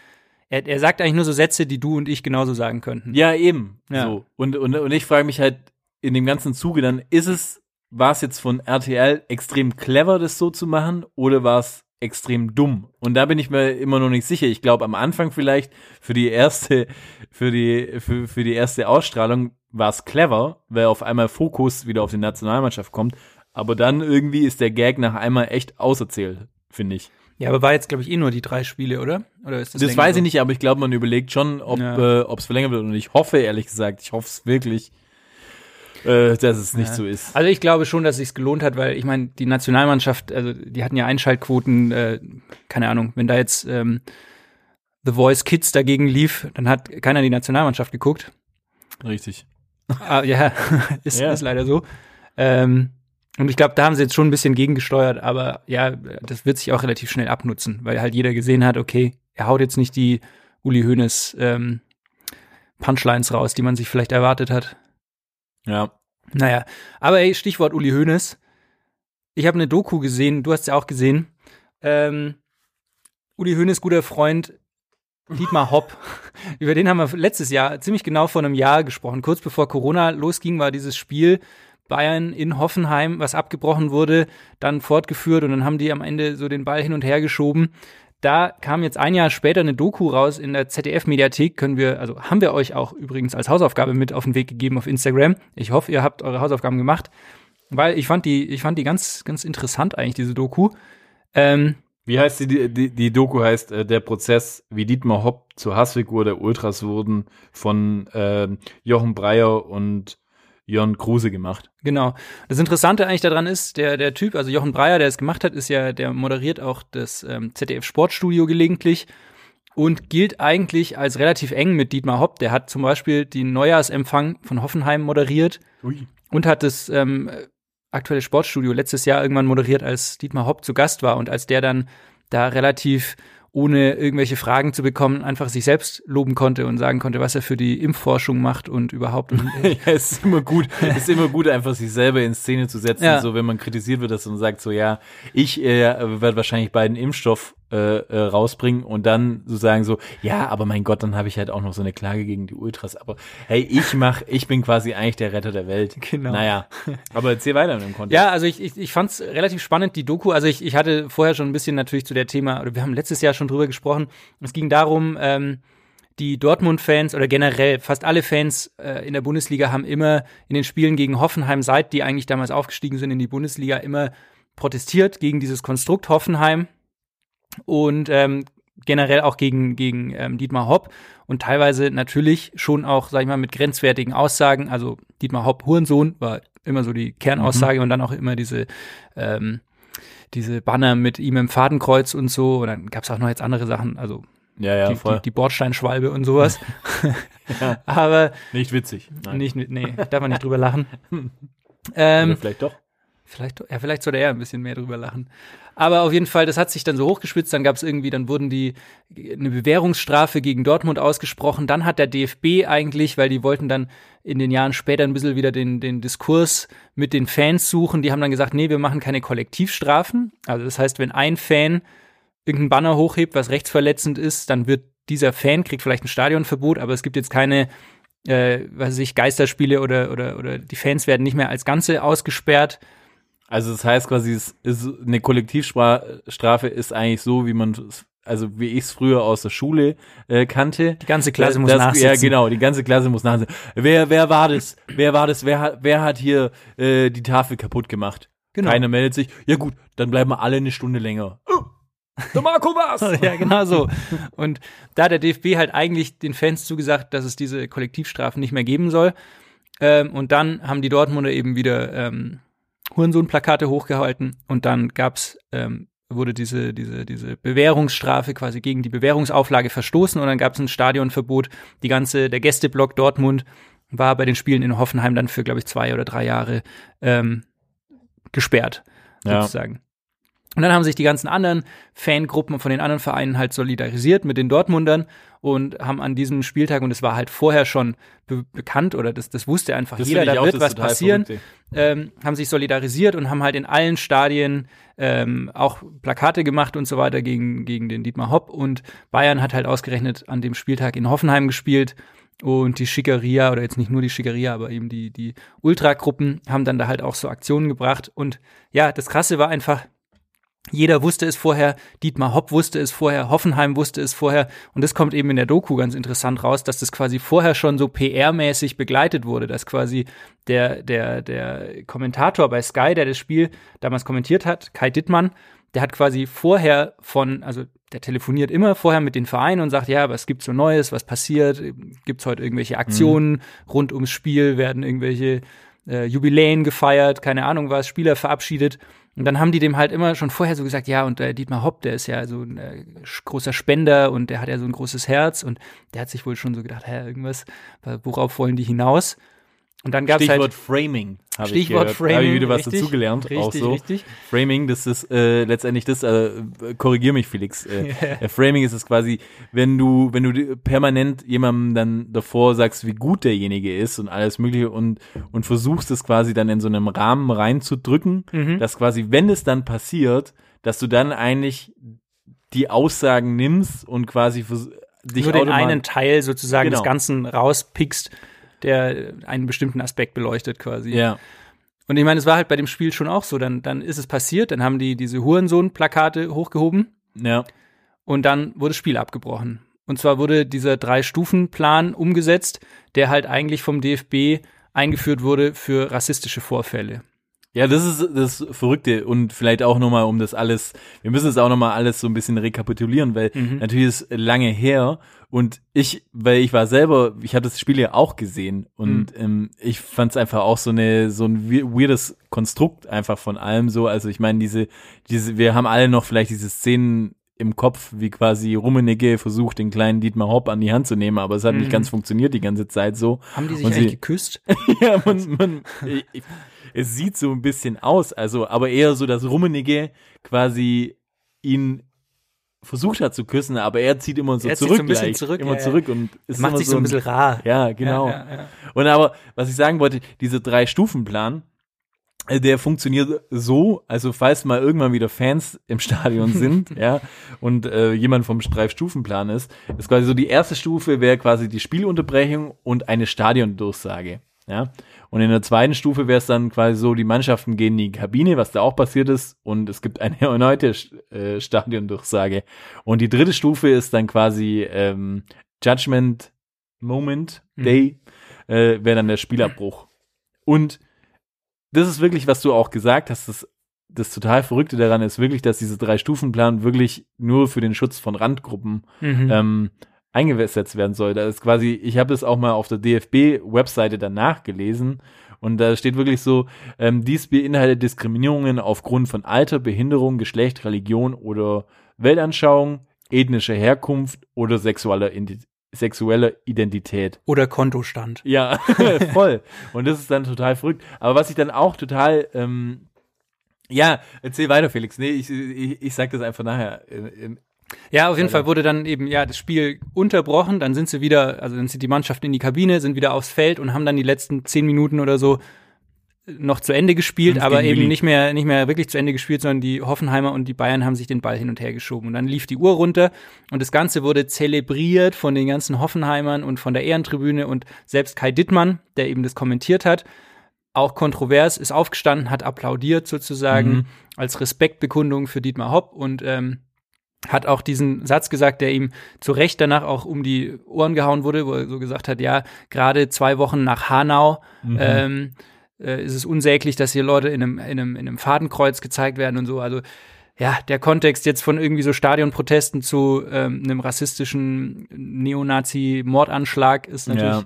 G: er, er sagt eigentlich nur so Sätze, die du und ich genauso sagen könnten.
F: Ja, eben.
G: Ja.
F: So. Und, und, und ich frage mich halt in dem ganzen Zuge dann, ist es, war es jetzt von RTL extrem clever, das so zu machen, oder war es extrem dumm? Und da bin ich mir immer noch nicht sicher. Ich glaube, am Anfang vielleicht für die erste, für die, für, für die erste Ausstrahlung war es clever, weil auf einmal Fokus wieder auf die Nationalmannschaft kommt. Aber dann irgendwie ist der Gag nach einmal echt auserzählt, finde ich.
G: Ja, aber war jetzt, glaube ich, eh nur die drei Spiele, oder? Oder ist das
F: Das weiß ich nicht, aber ich glaube, man überlegt schon, ob
G: Ja.
F: äh, es verlängert wird. Und ich hoffe, ehrlich gesagt, ich hoffe es wirklich, äh, dass es nicht
G: Ja.
F: so ist.
G: Also ich glaube schon, dass es sich gelohnt hat, weil ich meine, die Nationalmannschaft, also die hatten ja Einschaltquoten, äh, keine Ahnung, wenn da jetzt ähm, The Voice Kids dagegen lief, dann hat keiner die Nationalmannschaft geguckt.
F: Richtig.
G: Ah, ja, ist,
F: Ja.
G: ist leider so. Ähm, und ich glaube, da haben sie jetzt schon ein bisschen gegengesteuert, aber ja, das wird sich auch relativ schnell abnutzen, weil halt jeder gesehen hat, okay, er haut jetzt nicht die Uli Hoeneß ähm, Punchlines raus, die man sich vielleicht erwartet hat.
F: Ja.
G: Naja, aber ey, Stichwort Uli Hoeneß. Ich habe eine Doku gesehen, du hast ja auch gesehen. Ähm, Uli Hoeneß, guter Freund, Dietmar Hopp. Über den haben wir letztes Jahr, ziemlich genau vor einem Jahr gesprochen. Kurz bevor Corona losging, war dieses Spiel Bayern in Hoffenheim, was abgebrochen wurde, dann fortgeführt und dann haben die am Ende so den Ball hin und her geschoben. Da kam jetzt ein Jahr später eine Doku raus in der ZDF-Mediathek. Können wir, also haben wir euch auch übrigens als Hausaufgabe mit auf den Weg gegeben auf Instagram. Ich hoffe, ihr habt eure Hausaufgaben gemacht, weil ich fand die, ich fand die ganz, ganz interessant eigentlich diese Doku. Ähm,
F: Wie heißt die, die, die, Doku heißt äh, der Prozess, wie Dietmar Hopp zur Hassfigur der Ultras wurden, von ähm, Jochen Breyer und Jörn Kruse gemacht.
G: Genau. Das Interessante eigentlich daran ist, der, der Typ, also Jochen Breyer, der es gemacht hat, ist ja, der moderiert auch das ähm, ZDF Sportstudio gelegentlich und gilt eigentlich als relativ eng mit Dietmar Hopp. Der hat zum Beispiel den Neujahrsempfang von Hoffenheim moderiert
F: Ui.
G: und hat das ähm, aktuelle Sportstudio letztes Jahr irgendwann moderiert, als Dietmar Hopp zu Gast war und als der dann da relativ ohne irgendwelche Fragen zu bekommen, einfach sich selbst loben konnte und sagen konnte, was er für die Impfforschung macht und überhaupt. Und
F: ja, es ist immer gut, es ist immer gut, einfach sich selber in Szene zu setzen,
G: Ja.
F: so wenn man kritisiert wird, dass man sagt, so ja, ich äh, werde wahrscheinlich beiden Impfstoff äh, äh, rausbringen und dann so sagen so, ja, aber mein Gott, dann habe ich halt auch noch so eine Klage gegen die Ultras. Aber hey, ich mach, ich bin quasi eigentlich der Retter der Welt.
G: Genau.
F: Naja, aber erzähl weiter mit dem Kontext.
G: Ja, also ich, ich, ich fand es relativ spannend, die Doku. Also ich, ich hatte vorher schon ein bisschen natürlich zu der Thema, oder wir haben letztes Jahr schon drüber gesprochen. Es ging darum, ähm, die Dortmund-Fans oder generell fast alle Fans äh, in der Bundesliga haben immer in den Spielen gegen Hoffenheim, seit die eigentlich damals aufgestiegen sind in die Bundesliga, immer protestiert gegen dieses Konstrukt Hoffenheim und ähm, generell auch gegen, gegen ähm, Dietmar Hopp und teilweise natürlich schon auch, sag ich mal, mit grenzwertigen Aussagen. Also Dietmar Hopp, Hurensohn, war immer so die Kernaussage und dann auch immer diese, ähm, diese Banner mit ihm im Fadenkreuz und so. Und dann gab es auch noch jetzt andere Sachen, also
F: ja, ja
G: die,
F: voll.
G: die, die Bordsteinschwalbe und sowas. Aber
F: Nicht witzig. Nein.
G: nicht, nee, darf man nicht drüber lachen. Ähm,
F: vielleicht doch.
G: Vielleicht, ja, vielleicht sollte er ein bisschen mehr drüber lachen. Aber auf jeden Fall, das hat sich dann so hochgespitzt, dann gab es irgendwie, dann wurden die eine Bewährungsstrafe gegen Dortmund ausgesprochen. Dann hat der DFB eigentlich, weil die wollten dann in den Jahren später ein bisschen wieder den, den Diskurs mit den Fans suchen, die haben dann gesagt, nee, wir machen keine Kollektivstrafen. Also das heißt, wenn ein Fan irgendein Banner hochhebt, was rechtsverletzend ist, dann wird dieser Fan kriegt vielleicht ein Stadionverbot, aber es gibt jetzt keine, äh, weiß ich, Geisterspiele oder, oder, oder die Fans werden nicht mehr als Ganze ausgesperrt.
F: Also das heißt quasi, es ist eine Kollektivstrafe ist eigentlich so, wie man also wie ich es früher aus der Schule äh, kannte.
G: Die ganze Klasse muss
F: das,
G: nachsitzen.
F: Ja, genau, die ganze Klasse muss nachsitzen. Wer, wer war das? Wer war das? Wer hat, wer hat hier äh, die Tafel kaputt gemacht?
G: Genau.
F: Keiner meldet sich. Ja gut, dann bleiben wir alle eine Stunde länger. Oh, der Marco war's.
G: ja, genau so. Und da hat der DFB halt eigentlich den Fans zugesagt, dass es diese Kollektivstrafen nicht mehr geben soll. Ähm, und dann haben die Dortmunder eben wieder ähm, Hurensohn-Plakate hochgehalten und dann gab's ähm, wurde diese, diese, diese Bewährungsstrafe quasi gegen die Bewährungsauflage verstoßen und dann gab es ein Stadionverbot. Die ganze, der Gästeblock Dortmund war bei den Spielen in Hoffenheim dann für, glaube ich, zwei oder drei Jahre ähm, gesperrt,
F: Ja.
G: sozusagen. Und dann haben sich die ganzen anderen Fangruppen von den anderen Vereinen halt solidarisiert mit den Dortmundern und haben an diesem Spieltag, und es war halt vorher schon be bekannt oder das, das wusste einfach
F: Das
G: jeder, da wird was passieren, ähm, haben sich solidarisiert und haben halt in allen Stadien ähm, auch Plakate gemacht und so weiter gegen, gegen den Dietmar Hopp. Und Bayern hat halt ausgerechnet an dem Spieltag in Hoffenheim gespielt. Und die Schickeria, oder jetzt nicht nur die Schickeria, aber eben die, die Ultragruppen haben dann da halt auch so Aktionen gebracht. Und ja, das Krasse war einfach, jeder wusste es vorher, Dietmar Hopp wusste es vorher, Hoffenheim wusste es vorher. Und das kommt eben in der Doku ganz interessant raus, dass das quasi vorher schon so PR-mäßig begleitet wurde, dass quasi der, der, der Kommentator bei Sky, der das Spiel damals kommentiert hat, Kai Dittmann, der hat quasi vorher von, also der telefoniert immer vorher mit den Vereinen und sagt, ja, was gibt's so Neues, was passiert, gibt's heute irgendwelche Aktionen rund ums Spiel, werden irgendwelche äh, Jubiläen gefeiert, keine Ahnung was, Spieler verabschiedet. Und dann haben die dem halt immer schon vorher so gesagt, ja, und der Dietmar Hopp, der ist ja so ein äh, großer Spender und der hat ja so ein großes Herz und der hat sich wohl schon so gedacht, hä, irgendwas, worauf wollen die hinaus? Und dann gab's
F: Stichwort
G: halt
F: Framing. hab ich
G: Stichwort
F: gehört.
G: Framing,
F: Habe ich wieder was
G: richtig,
F: dazugelernt. auch
G: richtig,
F: so.
G: richtig.
F: Framing, das ist äh, letztendlich das, äh, korrigier mich Felix. Äh, äh, Framing ist es quasi, wenn du, wenn du permanent jemandem dann davor sagst, wie gut derjenige ist und alles mögliche und, und versuchst es quasi dann in so einem Rahmen reinzudrücken,
G: Mhm.
F: dass quasi, wenn es dann passiert, dass du dann eigentlich die Aussagen nimmst und quasi dich
G: nur den einen Teil sozusagen
F: Genau.
G: des Ganzen rauspickst, der einen bestimmten Aspekt beleuchtet quasi.
F: Ja.
G: Und ich meine, es war halt bei dem Spiel schon auch so. Dann, dann ist es passiert, dann haben die diese Hurensohn-Plakate hochgehoben
F: Ja.
G: und dann wurde das Spiel abgebrochen. Und zwar wurde dieser Drei-Stufen-Plan umgesetzt, der halt eigentlich vom DFB eingeführt wurde für rassistische Vorfälle.
F: Ja, das ist das Verrückte und vielleicht auch nochmal, um das alles, wir müssen es auch nochmal alles so ein bisschen rekapitulieren, weil
G: Mhm.
F: natürlich ist lange her und ich, weil ich war selber, ich habe das Spiel ja auch gesehen und
G: Mhm.
F: ähm, ich fand es einfach auch so eine so ein we- weirdes Konstrukt einfach von allem so. Also ich meine diese diese, wir haben alle noch vielleicht diese Szenen im Kopf, wie quasi Rummenigge versucht, den kleinen Dietmar Hopp an die Hand zu nehmen, aber es hat nicht
G: Mhm.
F: ganz funktioniert die ganze Zeit so.
G: Haben die sich
F: Und
G: eigentlich
F: sie-
G: geküsst?
F: ja, man, man, ich, ich, es sieht so ein bisschen aus, also, aber eher so, dass Rummenigge quasi ihn versucht hat zu küssen, aber er zieht immer so
G: Er
F: zurück,
G: so ein bisschen
F: gleich,
G: zurück,
F: immer
G: ja,
F: zurück und ist
G: Macht
F: immer
G: sich so ein bisschen rar.
F: Ja, genau.
G: Ja, ja.
F: Und aber, was ich sagen wollte, dieser Drei-Stufen-Plan, äh, der funktioniert so, also falls mal irgendwann wieder Fans im Stadion sind, ja, und äh, jemand vom Drei-Stufen-Plan ist, ist quasi so die erste Stufe wäre quasi die Spielunterbrechung und eine Stadiondurchsage, ja. Und in der zweiten Stufe wäre es dann quasi so, die Mannschaften gehen in die Kabine, was da auch passiert ist, und es gibt eine erneute äh, Stadiondurchsage. Und die dritte Stufe ist dann quasi ähm, Judgment Moment
G: Mhm.
F: Day, äh, wäre dann der Spielabbruch. Und das ist wirklich, was du auch gesagt hast, das, das total Verrückte daran ist wirklich, dass diese Drei-Stufen-Plan wirklich nur für den Schutz von Randgruppen
G: Mhm.
F: ähm, eingesetzt werden soll. Da ist quasi, ich habe das auch mal auf der DFB-Webseite danach gelesen und da steht wirklich so, ähm, dies beinhaltet Diskriminierungen aufgrund von Alter, Behinderung, Geschlecht, Religion oder Weltanschauung, ethnischer Herkunft oder sexueller, Indi- sexueller Identität.
G: Oder Kontostand.
F: Ja, voll. Und das ist dann total verrückt. Aber was ich dann auch total, ähm, ja, erzähl weiter, Felix. Nee, ich, ich, ich sag das einfach nachher. In,
G: Ja, auf jeden Fall wurde dann eben ja das Spiel unterbrochen. Dann sind sie wieder, also dann sind die Mannschaften in die Kabine, sind wieder aufs Feld und haben dann die letzten zehn Minuten oder so noch zu Ende gespielt, aber eben
F: Willi.
G: nicht mehr, nicht mehr wirklich zu Ende gespielt, sondern die Hoffenheimer und die Bayern haben sich den Ball hin und her geschoben. Und dann lief die Uhr runter und das Ganze wurde zelebriert von den ganzen Hoffenheimern und von der Ehrentribüne und selbst Kai Dittmann, der eben das kommentiert hat, auch kontrovers, ist aufgestanden, hat applaudiert sozusagen
F: Mhm.
G: als Respektbekundung für Dietmar Hopp und ähm, hat auch diesen Satz gesagt, der ihm zu Recht danach auch um die Ohren gehauen wurde, wo er so gesagt hat, ja, gerade zwei Wochen nach Hanau ähm, äh, ist es unsäglich, dass hier Leute in einem, in, einem, in einem Fadenkreuz gezeigt werden und so. Also ja, der Kontext jetzt von irgendwie so Stadionprotesten zu ähm, einem rassistischen Neonazi-Mordanschlag ist natürlich
F: Ja.
G: ein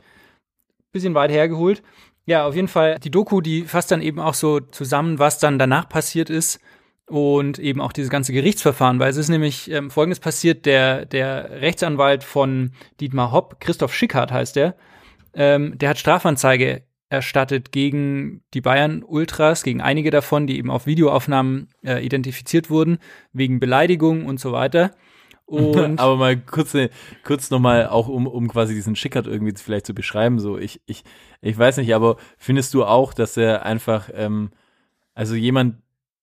G: bisschen weit hergeholt. Ja, auf jeden Fall, die Doku, die fasst dann eben auch so zusammen, was dann danach passiert ist und eben auch dieses ganze Gerichtsverfahren, weil es ist nämlich ähm, Folgendes passiert, der, der Rechtsanwalt von Dietmar Hopp, Christoph Schickhardt heißt der, ähm, der hat Strafanzeige erstattet gegen die Bayern Ultras, gegen einige davon, die eben auf Videoaufnahmen äh, identifiziert wurden, wegen Beleidigung und so weiter. Und
F: Aber mal kurz, ne- kurz nochmal auch, um, um quasi diesen Schickert irgendwie vielleicht zu beschreiben, so, ich, ich, ich weiß nicht, aber findest du auch, dass er einfach, ähm, also jemand,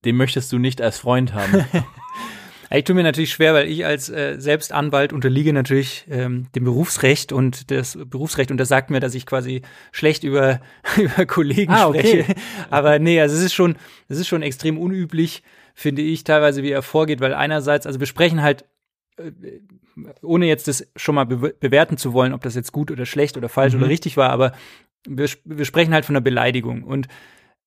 F: den möchtest du nicht als Freund haben?
G: Ich tue mir natürlich schwer, weil ich als äh, Selbstanwalt unterliege natürlich ähm, dem Berufsrecht und das Berufsrecht und das sagt mir, dass ich quasi schlecht über, über Kollegen
F: Ah, okay.
G: spreche. Aber nee, also es ist schon, es ist schon extrem unüblich, finde ich, teilweise, wie er vorgeht, weil einerseits, also wir sprechen halt, äh, ohne jetzt das schon mal be bewerten zu wollen, ob das jetzt gut oder schlecht oder falsch oder richtig war, aber wir, wir sprechen halt von einer Beleidigung. Und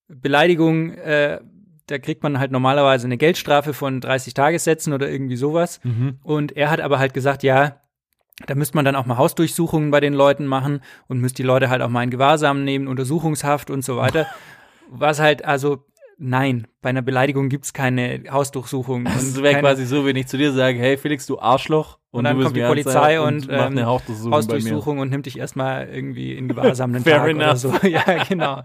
G: Beleidigung, äh, da kriegt man halt normalerweise eine Geldstrafe von 30 Tagessätzen oder irgendwie sowas. Und er hat aber halt gesagt, ja, da müsste man dann auch mal Hausdurchsuchungen bei den Leuten machen und müsste die Leute halt auch mal in Gewahrsam nehmen, Untersuchungshaft und so weiter. Was halt, also, nein, bei einer Beleidigung gibt's keine Hausdurchsuchung.
F: Das
G: und
F: wäre quasi so, wenn ich zu dir sage, hey Felix, du Arschloch.
G: Und dann
F: du
G: kommt die Polizei und,
F: macht
G: ähm,
F: eine Hausdurchsuchung,
G: Hausdurchsuchung und nimmt dich erstmal irgendwie in Gewahrsam
F: Fair
G: Tag oder
F: enough.
G: so. Ja, genau.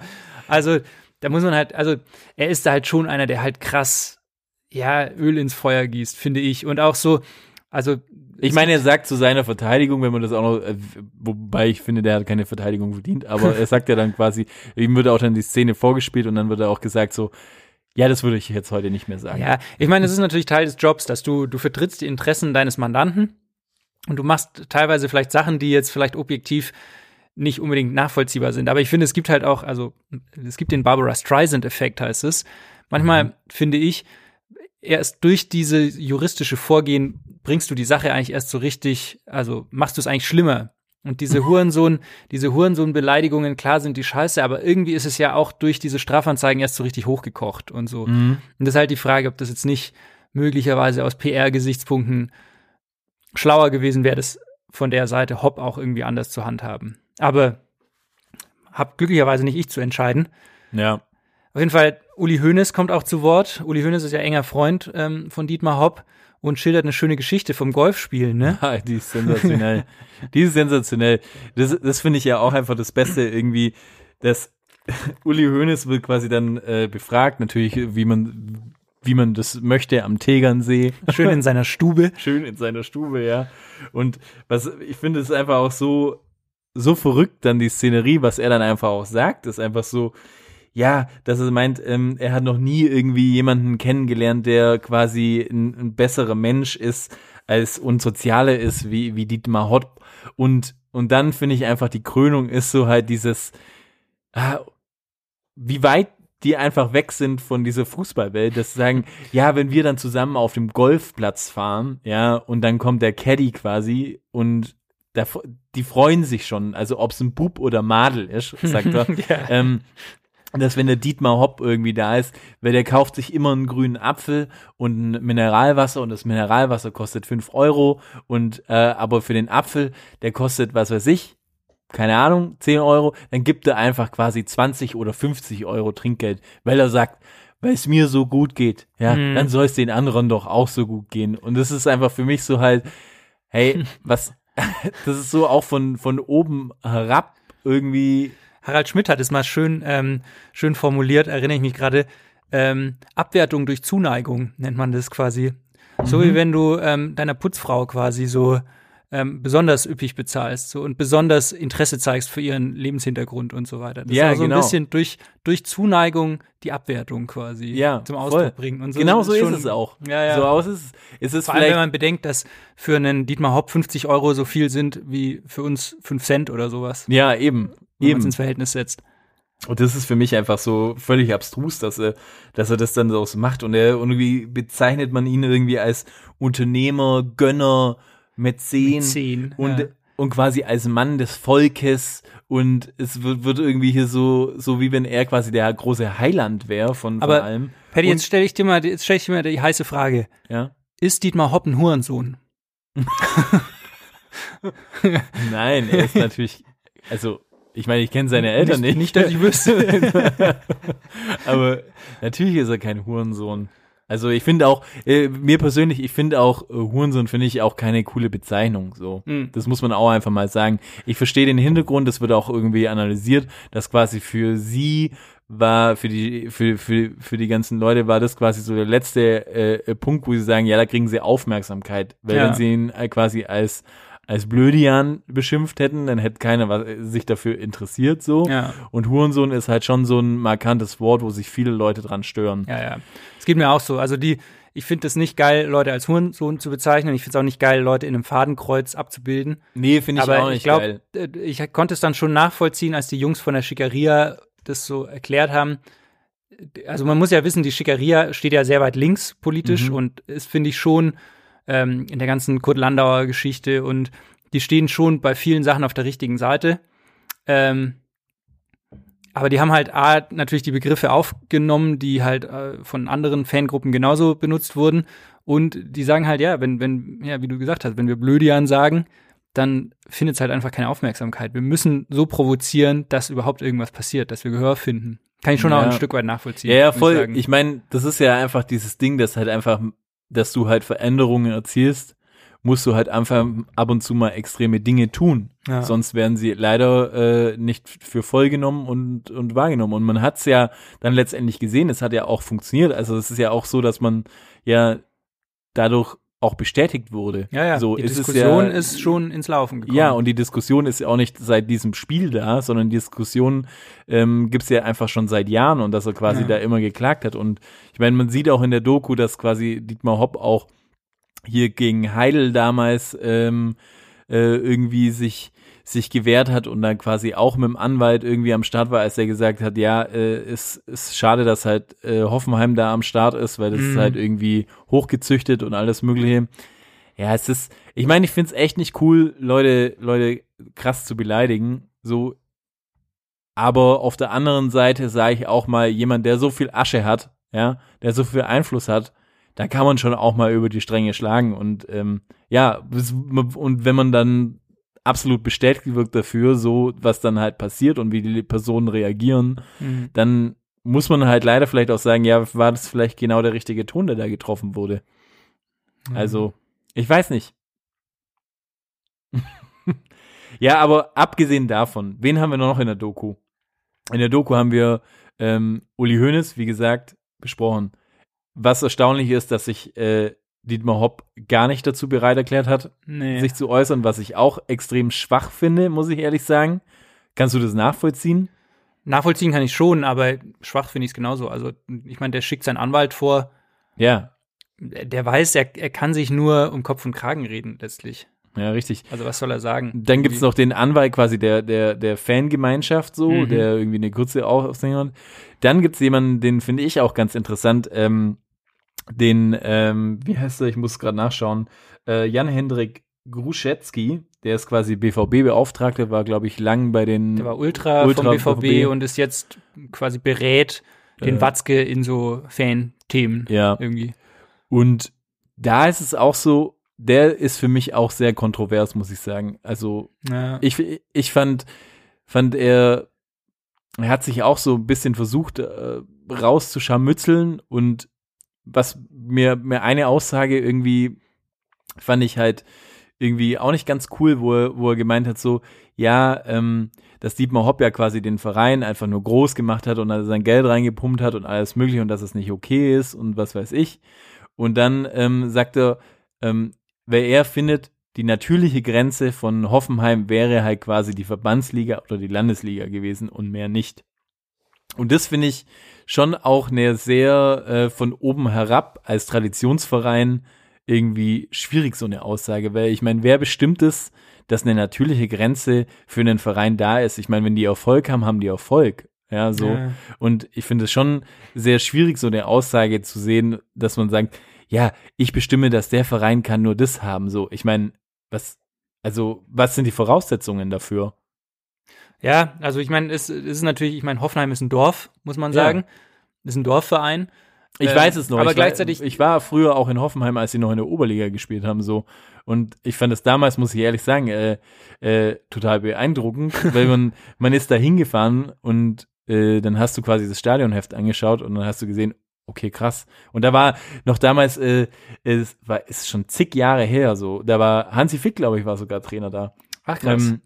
G: Also, da muss man halt, also, er ist da halt schon einer, der halt krass, ja, Öl ins Feuer gießt, finde ich. Und auch so, also.
F: Ich meine, er sagt zu seiner Verteidigung, wenn man das auch noch, äh, wobei ich finde, der hat keine Verteidigung verdient, aber er sagt ja dann quasi, ihm wird auch dann die Szene vorgespielt und dann wird er auch gesagt so, ja, das würde ich jetzt heute nicht mehr sagen.
G: Ja, ich meine, es ist natürlich Teil des Jobs, dass du, du vertrittst die Interessen deines Mandanten und du machst teilweise vielleicht Sachen, die jetzt vielleicht objektiv nicht unbedingt nachvollziehbar sind. Aber ich finde, es gibt halt auch, also es gibt den Barbara Streisand-Effekt, heißt es. Manchmal finde ich, erst durch diese juristische Vorgehen bringst du die Sache eigentlich erst so richtig, also machst du es eigentlich schlimmer. Und diese Hurensohn, diese Hurensohn-Beleidigungen, klar sind die scheiße, aber irgendwie ist es ja auch durch diese Strafanzeigen erst so richtig hochgekocht und so. Und das ist halt die Frage, ob das jetzt nicht möglicherweise aus PR-Gesichtspunkten schlauer gewesen wäre, das von der Seite Hopp auch irgendwie anders zu handhaben. Aber hab glücklicherweise nicht ich zu entscheiden.
F: Ja.
G: Auf jeden Fall, Uli Hoeneß kommt auch zu Wort. Uli Hoeneß ist ja enger Freund ähm, von Dietmar Hopp und schildert eine schöne Geschichte vom Golfspielen, ne?
F: Ah, die ist sensationell. die ist sensationell. Das, das finde ich ja auch einfach das Beste irgendwie, dass Uli Hoeneß wird quasi dann äh, befragt, natürlich, wie man, wie man das möchte am Tegernsee.
G: Schön in seiner Stube.
F: Schön in seiner Stube, ja. Und was, ich finde es einfach auch so, so verrückt dann die Szenerie, was er dann einfach auch sagt, ist einfach so, ja, dass er meint, ähm, er hat noch nie irgendwie jemanden kennengelernt, der quasi ein, ein besserer Mensch ist als und sozialer ist wie, wie Dietmar Hopp. Und, und dann finde ich einfach, die Krönung ist so halt dieses, ah, wie weit die einfach weg sind von dieser Fußballwelt, dass sie sagen, ja, wenn wir dann zusammen auf dem Golfplatz fahren, ja, und dann kommt der Caddy quasi und da, die freuen sich schon, also ob es ein Bub oder Madel ist, sagt er.
G: Ja.
F: ähm, dass wenn der Dietmar Hopp irgendwie da ist, weil der kauft sich immer einen grünen Apfel und ein Mineralwasser und das Mineralwasser kostet fünf Euro und äh, aber für den Apfel, der kostet, was weiß ich, keine Ahnung, 10 Euro, dann gibt er einfach quasi 20 oder 50 Euro Trinkgeld, weil er sagt, weil es mir so gut geht, ja,
G: Mhm.
F: dann soll es den anderen doch auch so gut gehen. Und das ist einfach für mich so halt, hey, was, das ist so auch von, von oben herab irgendwie,
G: Harald Schmidt hat es mal schön, ähm, schön formuliert, erinnere ich mich gerade. Ähm, Abwertung durch Zuneigung nennt man das quasi. So wie wenn du ähm, deiner Putzfrau quasi so ähm, besonders üppig bezahlst so, und besonders Interesse zeigst für ihren Lebenshintergrund und so weiter. Das
F: Ja,
G: so
F: genau.
G: ein bisschen durch, durch Zuneigung die Abwertung quasi
F: Ja,
G: zum
F: voll.
G: Ausdruck bringen. Und so
F: genau so
G: schon-
F: ist es auch.
G: Ja, ja.
F: So aus ist es. Es ist
G: Vor allem, wenn man bedenkt, dass für einen Dietmar Hopp 50 Euro so viel sind wie für uns 5 Cent oder sowas.
F: ja eben,
G: Wenn man es
F: eben.
G: ins Verhältnis setzt.
F: Und das ist für mich einfach so völlig abstrus, dass er, dass er das dann so macht. Und er irgendwie bezeichnet man ihn irgendwie als Unternehmer, Gönner, Mäzen,
G: Mäzen,
F: und,
G: ja.
F: und quasi als Mann des Volkes. Und es wird, wird irgendwie hier so, so wie wenn er quasi der große Heiland wäre von, von
G: Aber
F: allem. Und-
G: jetzt stelle ich dir mal, jetzt stelle ich dir mal die heiße Frage.
F: Ja.
G: Ist Dietmar Hopp ein Hurensohn?
F: Nein, er ist natürlich, also, ich meine, ich kenne seine Eltern nicht.
G: Nicht, dass ich wüsste.
F: Aber natürlich ist er kein Hurensohn. Also ich finde auch, äh, mir persönlich, ich finde auch, äh, Hurensohn finde ich auch keine coole Bezeichnung. So,
G: Mhm.
F: das muss man auch einfach mal sagen. Ich verstehe den Hintergrund, das wird auch irgendwie analysiert, dass quasi für sie war, für die, für, für, für die ganzen Leute war das quasi so der letzte äh, äh, Punkt, wo sie sagen, ja, da kriegen sie Aufmerksamkeit. Weil
G: Ja.
F: wenn sie ihn äh, quasi als als Blödian beschimpft hätten, dann hätte keiner was, sich dafür interessiert so.
G: Ja.
F: Und Hurensohn ist halt schon so ein markantes Wort, wo sich viele Leute dran stören.
G: Ja, ja. Es geht mir auch so. Also die, ich finde es nicht geil, Leute als Hurensohn zu bezeichnen. Ich finde es auch nicht geil, Leute in einem Fadenkreuz abzubilden.
F: Nee, finde ich
G: Aber
F: auch
G: ich
F: nicht
G: glaube,
F: geil.
G: ich konnte es dann schon nachvollziehen, als die Jungs von der Schickeria das so erklärt haben. Also man muss ja wissen, die Schickeria steht ja sehr weit links politisch
F: Mhm.
G: und ist, finde ich, schon ähm, in der ganzen Kurt Landauer Geschichte und die stehen schon bei vielen Sachen auf der richtigen Seite. Ähm, aber die haben halt A, natürlich die Begriffe aufgenommen, die halt äh, von anderen Fangruppen genauso benutzt wurden. Und die sagen halt, ja, wenn, wenn, ja, wie du gesagt hast, wenn wir Blödian sagen, dann findet es halt einfach keine Aufmerksamkeit. Wir müssen so provozieren, dass überhaupt irgendwas passiert, dass wir Gehör finden. Kann ich schon auch
F: Ja.
G: ein Stück weit nachvollziehen.
F: Ja, ja, voll.
G: sagen.
F: Ich meine, das ist ja einfach dieses Ding, dass halt einfach, dass du halt Veränderungen erzielst, musst du halt einfach ab und zu mal extreme Dinge tun.
G: Ja.
F: Sonst werden sie leider äh, nicht für voll genommen und, und wahrgenommen. Und man hat es ja dann letztendlich gesehen, es hat ja auch funktioniert. Also es ist ja auch so, dass man ja dadurch auch bestätigt wurde.
G: ja, ja.
F: So
G: die
F: ist
G: Diskussion
F: es ja,
G: ist schon ins Laufen gekommen.
F: Ja, und die Diskussion ist ja auch nicht seit diesem Spiel da, sondern die Diskussion ähm, gibt's ja einfach schon seit Jahren und dass er quasi
G: Ja.
F: da immer geklagt hat. Und ich meine, man sieht auch in der Doku, dass quasi Dietmar Hopp auch hier gegen Heidel damals ähm, äh, irgendwie sich sich gewehrt hat und dann quasi auch mit dem Anwalt irgendwie am Start war, als er gesagt hat, ja, äh, es ist schade, dass halt äh, Hoffenheim da am Start ist, weil das ist
G: Mhm.
F: halt irgendwie hochgezüchtet und alles mögliche. Ja, es ist, ich meine, ich find's echt nicht cool, Leute, Leute krass zu beleidigen, so. Aber auf der anderen Seite sage ich auch mal, jemand, der so viel Asche hat, ja, der so viel Einfluss hat, da kann man schon auch mal über die Stränge schlagen und ähm, ja, es- und wenn man dann absolut bestätigt wird dafür, so was dann halt passiert und wie die Personen reagieren,
G: Mhm.
F: dann muss man halt leider vielleicht auch sagen, ja, war das vielleicht genau der richtige Ton, der da getroffen wurde. Also, ich weiß nicht. ja, aber abgesehen davon, wen haben wir noch in der Doku? In der Doku haben wir ähm, Uli Hoeneß, wie gesagt, besprochen. Was erstaunlich ist, dass sich äh, Dietmar Hopp gar nicht dazu bereit erklärt hat,
G: nee.
F: sich zu äußern, was ich auch extrem schwach finde, muss ich ehrlich sagen. Kannst du das nachvollziehen?
G: Nachvollziehen kann ich schon, aber schwach finde ich es genauso. Also, ich meine, der schickt seinen Anwalt vor,
F: Ja,
G: der weiß, er, er kann sich nur um Kopf und Kragen reden, letztlich.
F: ja, richtig.
G: Also, was soll er sagen?
F: Dann gibt's noch den Anwalt quasi der, der, der Fangemeinschaft so,
G: Mhm.
F: der irgendwie eine kurze Aufsängerin hat. Dann gibt's jemanden, den finde ich auch ganz interessant, ähm, den, ähm, wie heißt er, ich muss gerade nachschauen, äh, Jan-Hendrik Gruszecki, der ist quasi BVB-Beauftragter, war, glaube ich, lang bei den
G: Der war Ultra,
F: Ultra
G: vom BVB,
F: BVB.
G: und ist jetzt quasi berät den
F: Äh.
G: Watzke in so Fan-Themen
F: Ja.
G: irgendwie.
F: Und da ist es auch so, der ist für mich auch sehr kontrovers, muss ich sagen. Also
G: Ja.
F: ich, ich fand, fand er, er hat sich auch so ein bisschen versucht, äh, rauszuscharmützeln und was mir, mir eine Aussage irgendwie fand ich halt irgendwie auch nicht ganz cool, wo er, wo er gemeint hat, so, ja, ähm, dass Dietmar Hopp ja quasi den Verein einfach nur groß gemacht hat und er sein Geld reingepumpt hat und alles mögliche und dass es nicht okay ist und was weiß ich. Und dann ähm, sagt er, ähm, weil er findet, die natürliche Grenze von Hoffenheim wäre halt quasi die Verbandsliga oder die Landesliga gewesen und mehr nicht. Und das finde ich schon auch eine sehr äh, von oben herab als Traditionsverein irgendwie schwierig, so eine Aussage, weil ich meine, wer bestimmt es, dass eine natürliche Grenze für einen Verein da ist? Ich meine, wenn die Erfolg haben, haben die Erfolg. Ja, so.
G: Ja.
F: Und ich finde es schon sehr schwierig, so eine Aussage zu sehen, dass man sagt, ja, ich bestimme, dass der Verein kann nur das haben. So, ich meine, was, also, was sind die Voraussetzungen dafür?
G: Ja, also ich meine, es, es ist natürlich, ich meine, Hoffenheim ist ein Dorf, muss man
F: Ja.
G: sagen. Ist ein Dorfverein.
F: Ich
G: Ähm,
F: weiß es noch.
G: aber
F: ich
G: gleichzeitig-
F: War, ich war früher auch in Hoffenheim, als sie noch in der Oberliga gespielt haben, so. Und ich fand es damals, muss ich ehrlich sagen, äh, äh, total beeindruckend, weil man, man ist da hingefahren und äh, dann hast du quasi das Stadionheft angeschaut und dann hast du gesehen, okay, krass. Und da war noch damals, äh, es war, ist schon zig Jahre her, so. Da war Hansi Fick, glaube ich, war sogar Trainer da.
G: Ach
F: Ähm,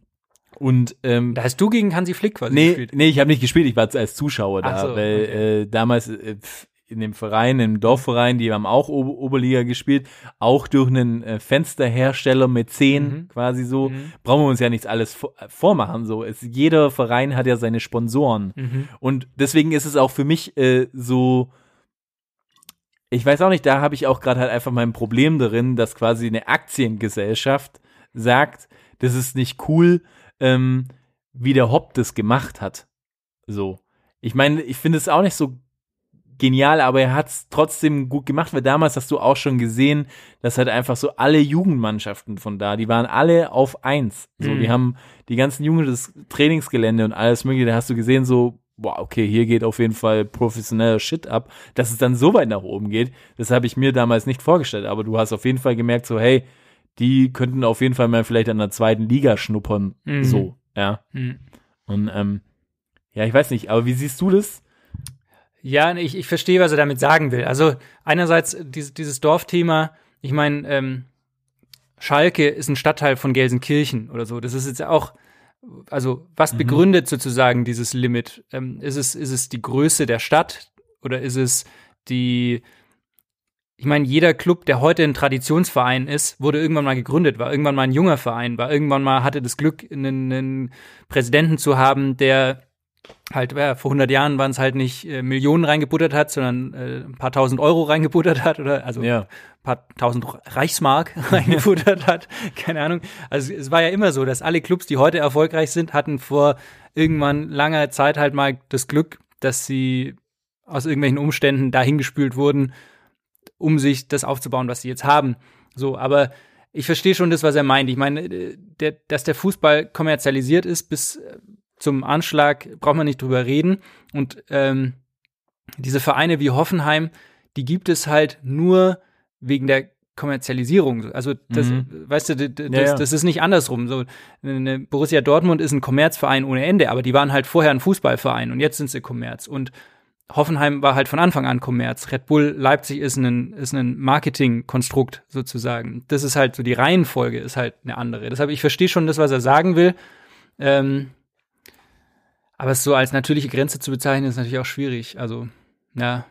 F: und ähm,
G: da hast du gegen Hansi Flick quasi
F: Nee,
G: gespielt.
F: nee, ich habe nicht gespielt, ich war als Zuschauer da,
G: so,
F: weil
G: okay.
F: äh, damals äh, in dem Verein, im Dorfverein, die haben auch Ober Oberliga gespielt, auch durch einen äh, Fensterhersteller mit zehn
G: Mhm.
F: quasi so,
G: Mhm.
F: brauchen wir uns ja nichts alles vor äh, vormachen, so. Es, jeder Verein hat ja seine Sponsoren
G: Mhm.
F: und deswegen ist es auch für mich äh, so, ich weiß auch nicht, da habe ich auch gerade halt einfach mein Problem darin, dass quasi eine Aktiengesellschaft sagt, das ist nicht cool, ähm, wie der Hopp das gemacht hat. So. Ich meine, ich finde es auch nicht so genial, aber er hat es trotzdem gut gemacht, weil damals hast du auch schon gesehen, dass halt einfach so alle Jugendmannschaften von da, die waren alle auf eins. So,
G: Mhm.
F: die haben die ganzen Jungen das Trainingsgelände und alles mögliche, da hast du gesehen, so, boah, okay, hier geht auf jeden Fall professioneller Shit ab, dass es dann so weit nach oben geht. Das habe ich mir damals nicht vorgestellt, aber du hast auf jeden Fall gemerkt, so, hey, die könnten auf jeden Fall mal vielleicht an der zweiten Liga schnuppern,
G: Mhm.
F: so, ja.
G: Mhm.
F: Und ähm, ja, ich weiß nicht, aber wie siehst du das?
G: Ja, ich, ich verstehe, was er damit sagen will. Also einerseits dieses, dieses Dorfthema, ich meine, ähm, Schalke ist ein Stadtteil von Gelsenkirchen oder so. Das ist jetzt auch, also was
F: Mhm.
G: begründet sozusagen dieses Limit? Ähm, ist, es, ist es die Größe der Stadt oder ist es die, ich meine, jeder Club, der heute ein Traditionsverein ist, wurde irgendwann mal gegründet, war irgendwann mal ein junger Verein, war irgendwann mal, hatte das Glück, einen, einen Präsidenten zu haben, der halt, ja, vor 100 Jahren waren es halt nicht äh, Millionen reingebuttert hat, sondern äh, ein paar tausend Euro reingebuttert hat oder also
F: Ja.
G: ein paar tausend Reichsmark reingebuttert hat, keine Ahnung. Also es war ja immer so, dass alle Clubs, die heute erfolgreich sind, hatten vor irgendwann langer Zeit halt mal das Glück, dass sie aus irgendwelchen Umständen dahingespült wurden, um sich das aufzubauen, was sie jetzt haben. So, aber ich verstehe schon das, was er meint. Ich meine, äh, der, dass der Fußball kommerzialisiert ist bis äh, zum Anschlag, braucht man nicht drüber reden. Und ähm, diese Vereine wie Hoffenheim, die gibt es halt nur wegen der Kommerzialisierung. Also das,
F: Mhm.
G: weißt du, d- d-
F: Ja,
G: das,
F: ja.
G: das ist nicht andersrum. So, Borussia Dortmund ist ein Kommerzverein ohne Ende, aber die waren halt vorher ein Fußballverein und jetzt sind sie Kommerz. Und Hoffenheim war halt von Anfang an Kommerz. Red Bull Leipzig ist ein, ist ein Marketingkonstrukt sozusagen. Das ist halt so, die Reihenfolge ist halt eine andere. Deshalb, ich verstehe schon das, was er sagen will. Ähm, aber es so als natürliche Grenze zu bezeichnen, ist natürlich auch schwierig. Also, ja,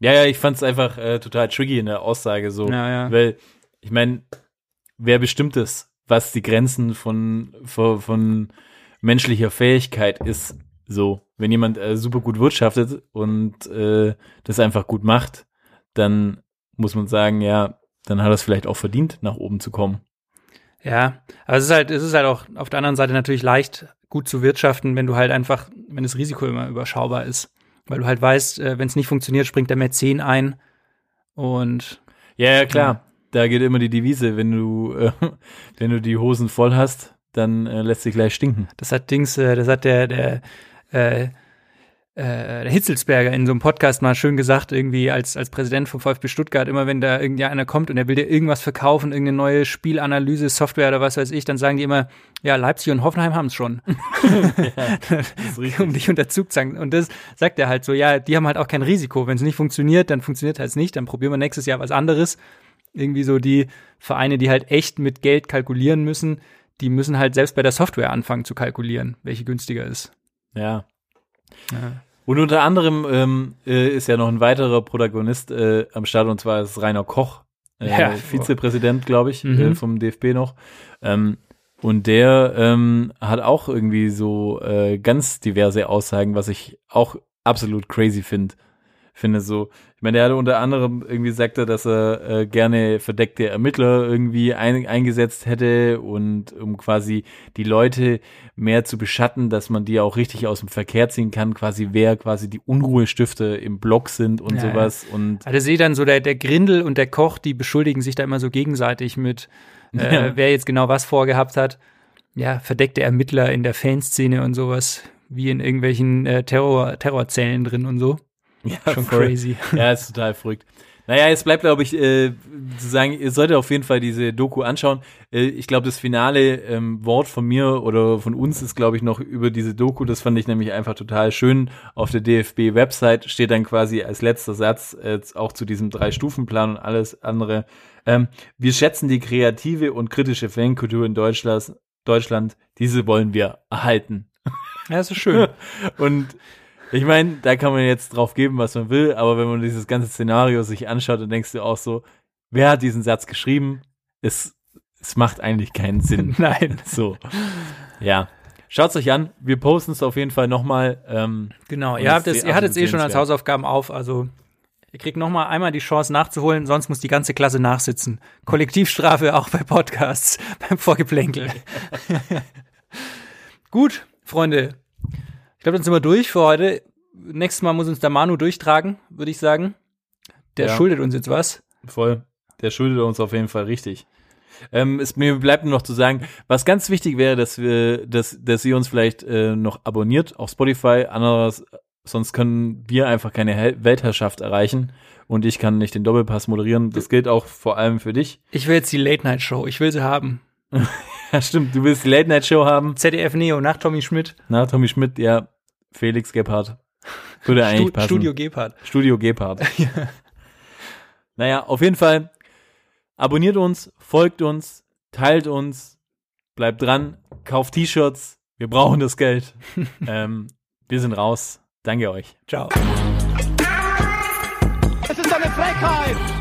F: Ja, ja, ich fand es einfach äh, total tricky in der Aussage so.
G: ja, ja.
F: Weil, ich meine, wer bestimmt es, was die Grenzen von, von, von menschlicher Fähigkeit ist? So, wenn jemand äh, super gut wirtschaftet und äh, das einfach gut macht, dann muss man sagen, ja, dann hat er es vielleicht auch verdient, nach oben zu kommen.
G: Ja, aber es ist halt, es ist halt auch auf der anderen Seite natürlich leicht, gut zu wirtschaften, wenn du halt einfach, wenn das Risiko immer überschaubar ist. Weil du halt weißt, äh, wenn es nicht funktioniert, springt der Mäzen ein. Und
F: Ja, ja, klar. Da geht immer die Devise, wenn du, äh, wenn du die Hosen voll hast, dann äh, lässt sich gleich stinken.
G: das hat Dings, äh, das hat der, der, äh, äh, der Hitzelsberger in so einem Podcast mal schön gesagt, irgendwie als, als Präsident vom VfB Stuttgart, immer wenn da irgendwie einer kommt und er will dir irgendwas verkaufen, irgendeine neue Spielanalyse, Software oder was weiß ich, dann sagen die immer, ja, Leipzig und Hoffenheim haben es schon. um dich unter Zug zu sagen. Und das sagt er halt so, ja, die haben halt auch kein Risiko. Wenn es nicht funktioniert, dann funktioniert halt nicht, dann probieren wir nächstes Jahr was anderes. Irgendwie so die Vereine, die halt echt mit Geld kalkulieren müssen, die müssen halt selbst bei der Software anfangen zu kalkulieren, welche günstiger ist.
F: Ja.
G: Ja.
F: Und unter anderem ähm, äh, ist ja noch ein weiterer Protagonist äh, am Start und zwar ist Rainer Koch. äh,
G: Ja.
F: Vizepräsident, glaube ich,
G: Mhm.
F: äh, vom DFB noch. Ähm, und der ähm, hat auch irgendwie so äh, ganz diverse Aussagen, was ich auch absolut crazy finde. Finde so, ich meine, der hat unter anderem irgendwie sagt er, dass er äh, gerne verdeckte Ermittler irgendwie ein, eingesetzt hätte und um quasi die Leute mehr zu beschatten, dass man die auch richtig aus dem Verkehr ziehen kann, quasi wer quasi die Unruhestifter im Block sind und
G: Ja,
F: sowas und
G: Also sehe dann so, der, der Grindel und der Koch, die beschuldigen sich da immer so gegenseitig mit, äh,
F: Ja.
G: wer jetzt genau was vorgehabt hat. Ja, verdeckte Ermittler in der Fanszene und sowas, wie in irgendwelchen äh, Terror, Terrorzellen drin und so.
F: Ja,
G: Schon
F: voll.
G: crazy.
F: Ja, ist total verrückt. Naja, jetzt bleibt, glaube ich, äh, zu sagen, ihr solltet auf jeden Fall diese Doku anschauen. Äh, ich glaube, das finale ähm, Wort von mir oder von uns ist, glaube ich, noch über diese Doku. Das fand ich nämlich einfach total schön. Auf der DFB-Website steht dann quasi als letzter Satz äh, auch zu diesem Drei-Stufen-Plan und alles andere. Ähm, wir schätzen die kreative und kritische Fankultur in Deutschland. Deutschland, diese wollen wir erhalten.
G: Ja, das ist schön.
F: Und ich meine, da kann man jetzt drauf geben, was man will, aber wenn man dieses ganze Szenario sich anschaut, dann denkst du auch so, wer hat diesen Satz geschrieben? Es, es macht eigentlich keinen Sinn.
G: Nein.
F: So. Ja. Schaut's euch an. Wir posten es auf jeden Fall nochmal. Ähm,
G: Genau, ihr habt es, ihr hattet es eh schon als. Hausaufgaben auf, also ihr kriegt noch mal einmal die Chance nachzuholen, sonst muss die ganze Klasse nachsitzen. Kollektivstrafe auch bei Podcasts, beim Vorgeplänkel. Gut, Freunde. Ich glaube, dann sind wir durch für heute. Nächstes Mal muss uns der Manu durchtragen, würde ich sagen. Der
F: Ja.
G: schuldet uns jetzt was.
F: voll. Der schuldet uns auf jeden Fall richtig. Ähm, es mir bleibt nur noch zu sagen, was ganz wichtig wäre, dass wir, dass, dass ihr uns vielleicht äh, noch abonniert auf Spotify. Anderes, sonst können wir einfach keine Hel Weltherrschaft erreichen und ich kann nicht den Doppelpass moderieren. Das gilt auch vor allem für dich.
G: Ich will jetzt die Late Night Show. Ich will sie haben.
F: Ja, stimmt. Du willst die Late Night Show haben.
G: ZDF Neo nach Tommy Schmidt.
F: Na, Tommy Schmidt, ja. Felix Gebhardt. Würde eigentlich
G: Stu
F: passen.
G: Studio Gebhardt.
F: Studio Gebhardt. Naja, auf jeden Fall abonniert uns, folgt uns, teilt uns, bleibt dran, kauft T-Shirts. Wir brauchen das Geld. ähm, wir sind raus. Danke euch.
G: Ciao.
D: Es ist eine Frechheit!